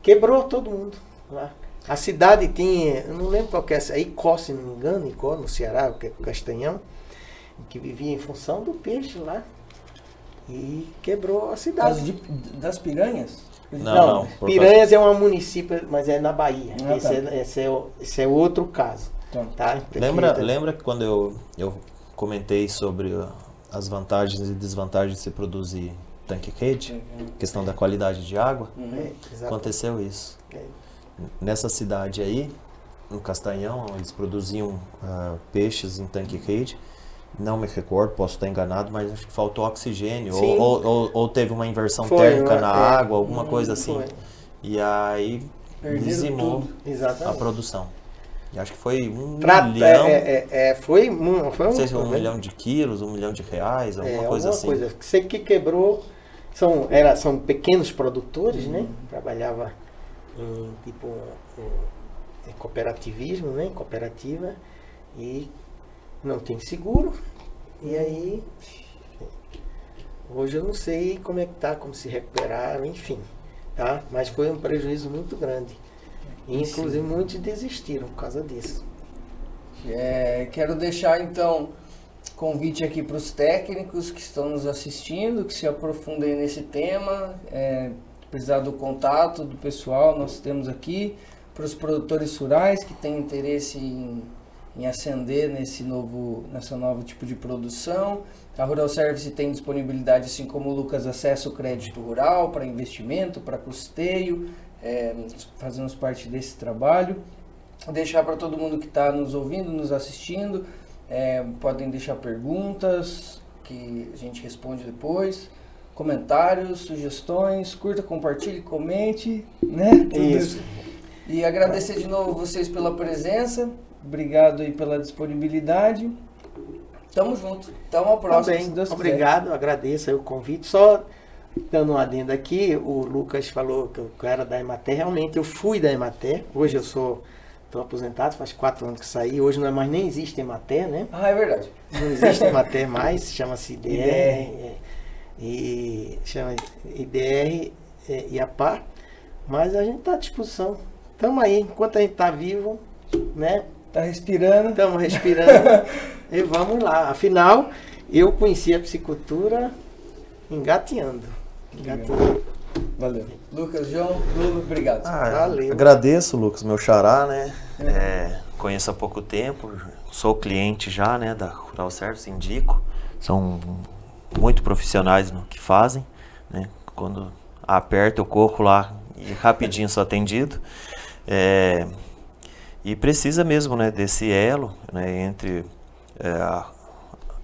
Speaker 3: quebrou todo mundo lá. A cidade tinha, eu não lembro qual que é essa, Icó, se não me engano, Icó, no Ceará, que é Castanhão, que vivia em função do peixe lá. E quebrou a cidade.
Speaker 1: de, das piranhas?
Speaker 4: Não,
Speaker 3: Não,
Speaker 4: não,
Speaker 3: Piranhas é um município, mas é na Bahia.
Speaker 1: Ah,
Speaker 3: esse,
Speaker 1: tá.
Speaker 3: é, esse, é, o- esse é outro caso.
Speaker 1: Então,
Speaker 3: Tá?
Speaker 4: Lembra,
Speaker 3: Aqui-
Speaker 4: lembra que quando eu, eu comentei sobre uh, as vantagens e desvantagens de se produzir tanque rede, questão da qualidade de água,
Speaker 3: É, exato.
Speaker 4: aconteceu isso.
Speaker 3: É.
Speaker 4: Nessa cidade aí, no Castanhão, eles produziam ah, peixes em tanque rede. Não me recordo, posso estar enganado, mas acho que faltou oxigênio. Ou, ou, ou- teve uma inversão
Speaker 3: Foi,
Speaker 4: térmica na
Speaker 3: é.
Speaker 4: água, alguma
Speaker 1: Hum,
Speaker 4: coisa assim.
Speaker 3: Foi.
Speaker 4: E aí
Speaker 1: Perderam
Speaker 4: dizimou a produção. E acho que foi um
Speaker 3: Trata-
Speaker 4: milhão.
Speaker 3: é, é, é, foi, um- foi um,
Speaker 4: Não sei se é um milhão de quilos, um milhão de reais, alguma
Speaker 3: É,
Speaker 4: coisa assim.
Speaker 3: coisa. Sei que quebrou. São, era, são pequenos produtores, né? Trabalhava em tipo em- em cooperativismo, né? Cooperativa. E não tem seguro. E aí. Hoje eu não sei como é que tá, como se recuperaram, enfim. Tá? Mas foi um prejuízo muito grande. E, inclusive muitos desistiram por causa disso.
Speaker 1: É, quero deixar então convite aqui para os técnicos que estão nos assistindo, que se aprofundem nesse tema, é, precisar do contato do pessoal, nós temos aqui, para os produtores rurais que têm interesse em, em ascender nesse novo, nessa novo tipo de produção. A Rural Service tem disponibilidade, assim como o Lucas, acesso ao crédito rural para investimento, para custeio, é, fazemos parte desse trabalho. Deixar para todo mundo que está nos ouvindo, nos assistindo, é, podem deixar perguntas que a gente responde depois, comentários, sugestões, curta, compartilhe, comente, né? Tudo
Speaker 3: Isso.
Speaker 1: E agradecer de novo vocês pela presença, obrigado aí pela disponibilidade. Tamo junto. Até uma próxima.
Speaker 3: Também,
Speaker 1: se Deus quiser.
Speaker 3: obrigado, agradeço o convite. Só dando um adendo aqui, o Lucas falou que eu era da Emater, realmente eu fui da Emater, hoje eu sou, estou aposentado, faz quatro anos que saí, hoje não é mais, nem existe Emater, né?
Speaker 1: Ah, é verdade.
Speaker 3: Não existe Emater mais, chama-se
Speaker 1: IDR,
Speaker 3: é, e chama IDR é, IAPA, mas a gente está à disposição. Estamos aí, enquanto a gente está vivo, né?
Speaker 1: Tá respirando.
Speaker 3: Estamos respirando e vamos lá. Afinal, eu conheci a piscicultura engateando. engateando.
Speaker 1: Valeu. Lucas, João, Lula, obrigado.
Speaker 4: Ah,
Speaker 3: Valeu.
Speaker 4: Agradeço, Lucas, meu xará, né? É, conheço há pouco tempo, sou cliente já, né, da Rural Service, indico. São muito profissionais no que fazem, né? Quando aperta, eu corro lá e rapidinho sou atendido. É, e precisa mesmo, né, desse elo, né, entre é, a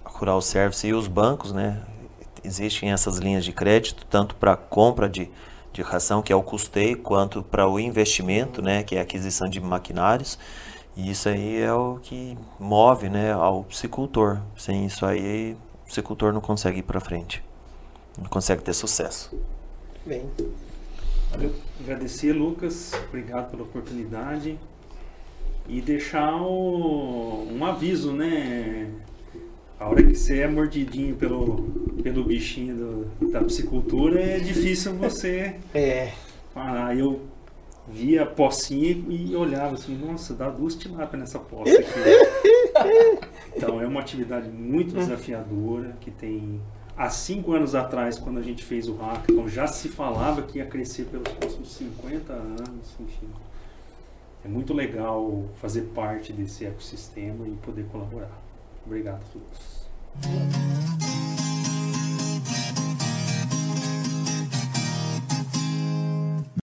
Speaker 4: Rural Service e os bancos, né? Existem essas linhas de crédito, tanto para compra de, de ração, que é o custeio, quanto para o investimento, né, que é a aquisição de maquinários. E isso aí é o que move, né, ao psicultor. Sem isso aí, o psicultor não consegue ir para frente. Não consegue ter sucesso.
Speaker 3: Bem,
Speaker 2: Agradecer, Lucas. Obrigado pela oportunidade. E deixar o- um aviso, né? A hora que você é mordidinho pelo, pelo bichinho do- da psicultura, é difícil você
Speaker 3: é,
Speaker 2: parar. Eu via a pocinha e olhava assim, nossa, dá duas tilápias nessa poça aqui. então é uma atividade muito desafiadora, que tem... Há cinco anos atrás, quando a gente fez o hackathon, já se falava que ia crescer pelos próximos 50 anos, enfim é muito legal fazer parte desse ecossistema e poder colaborar. Obrigado a todos.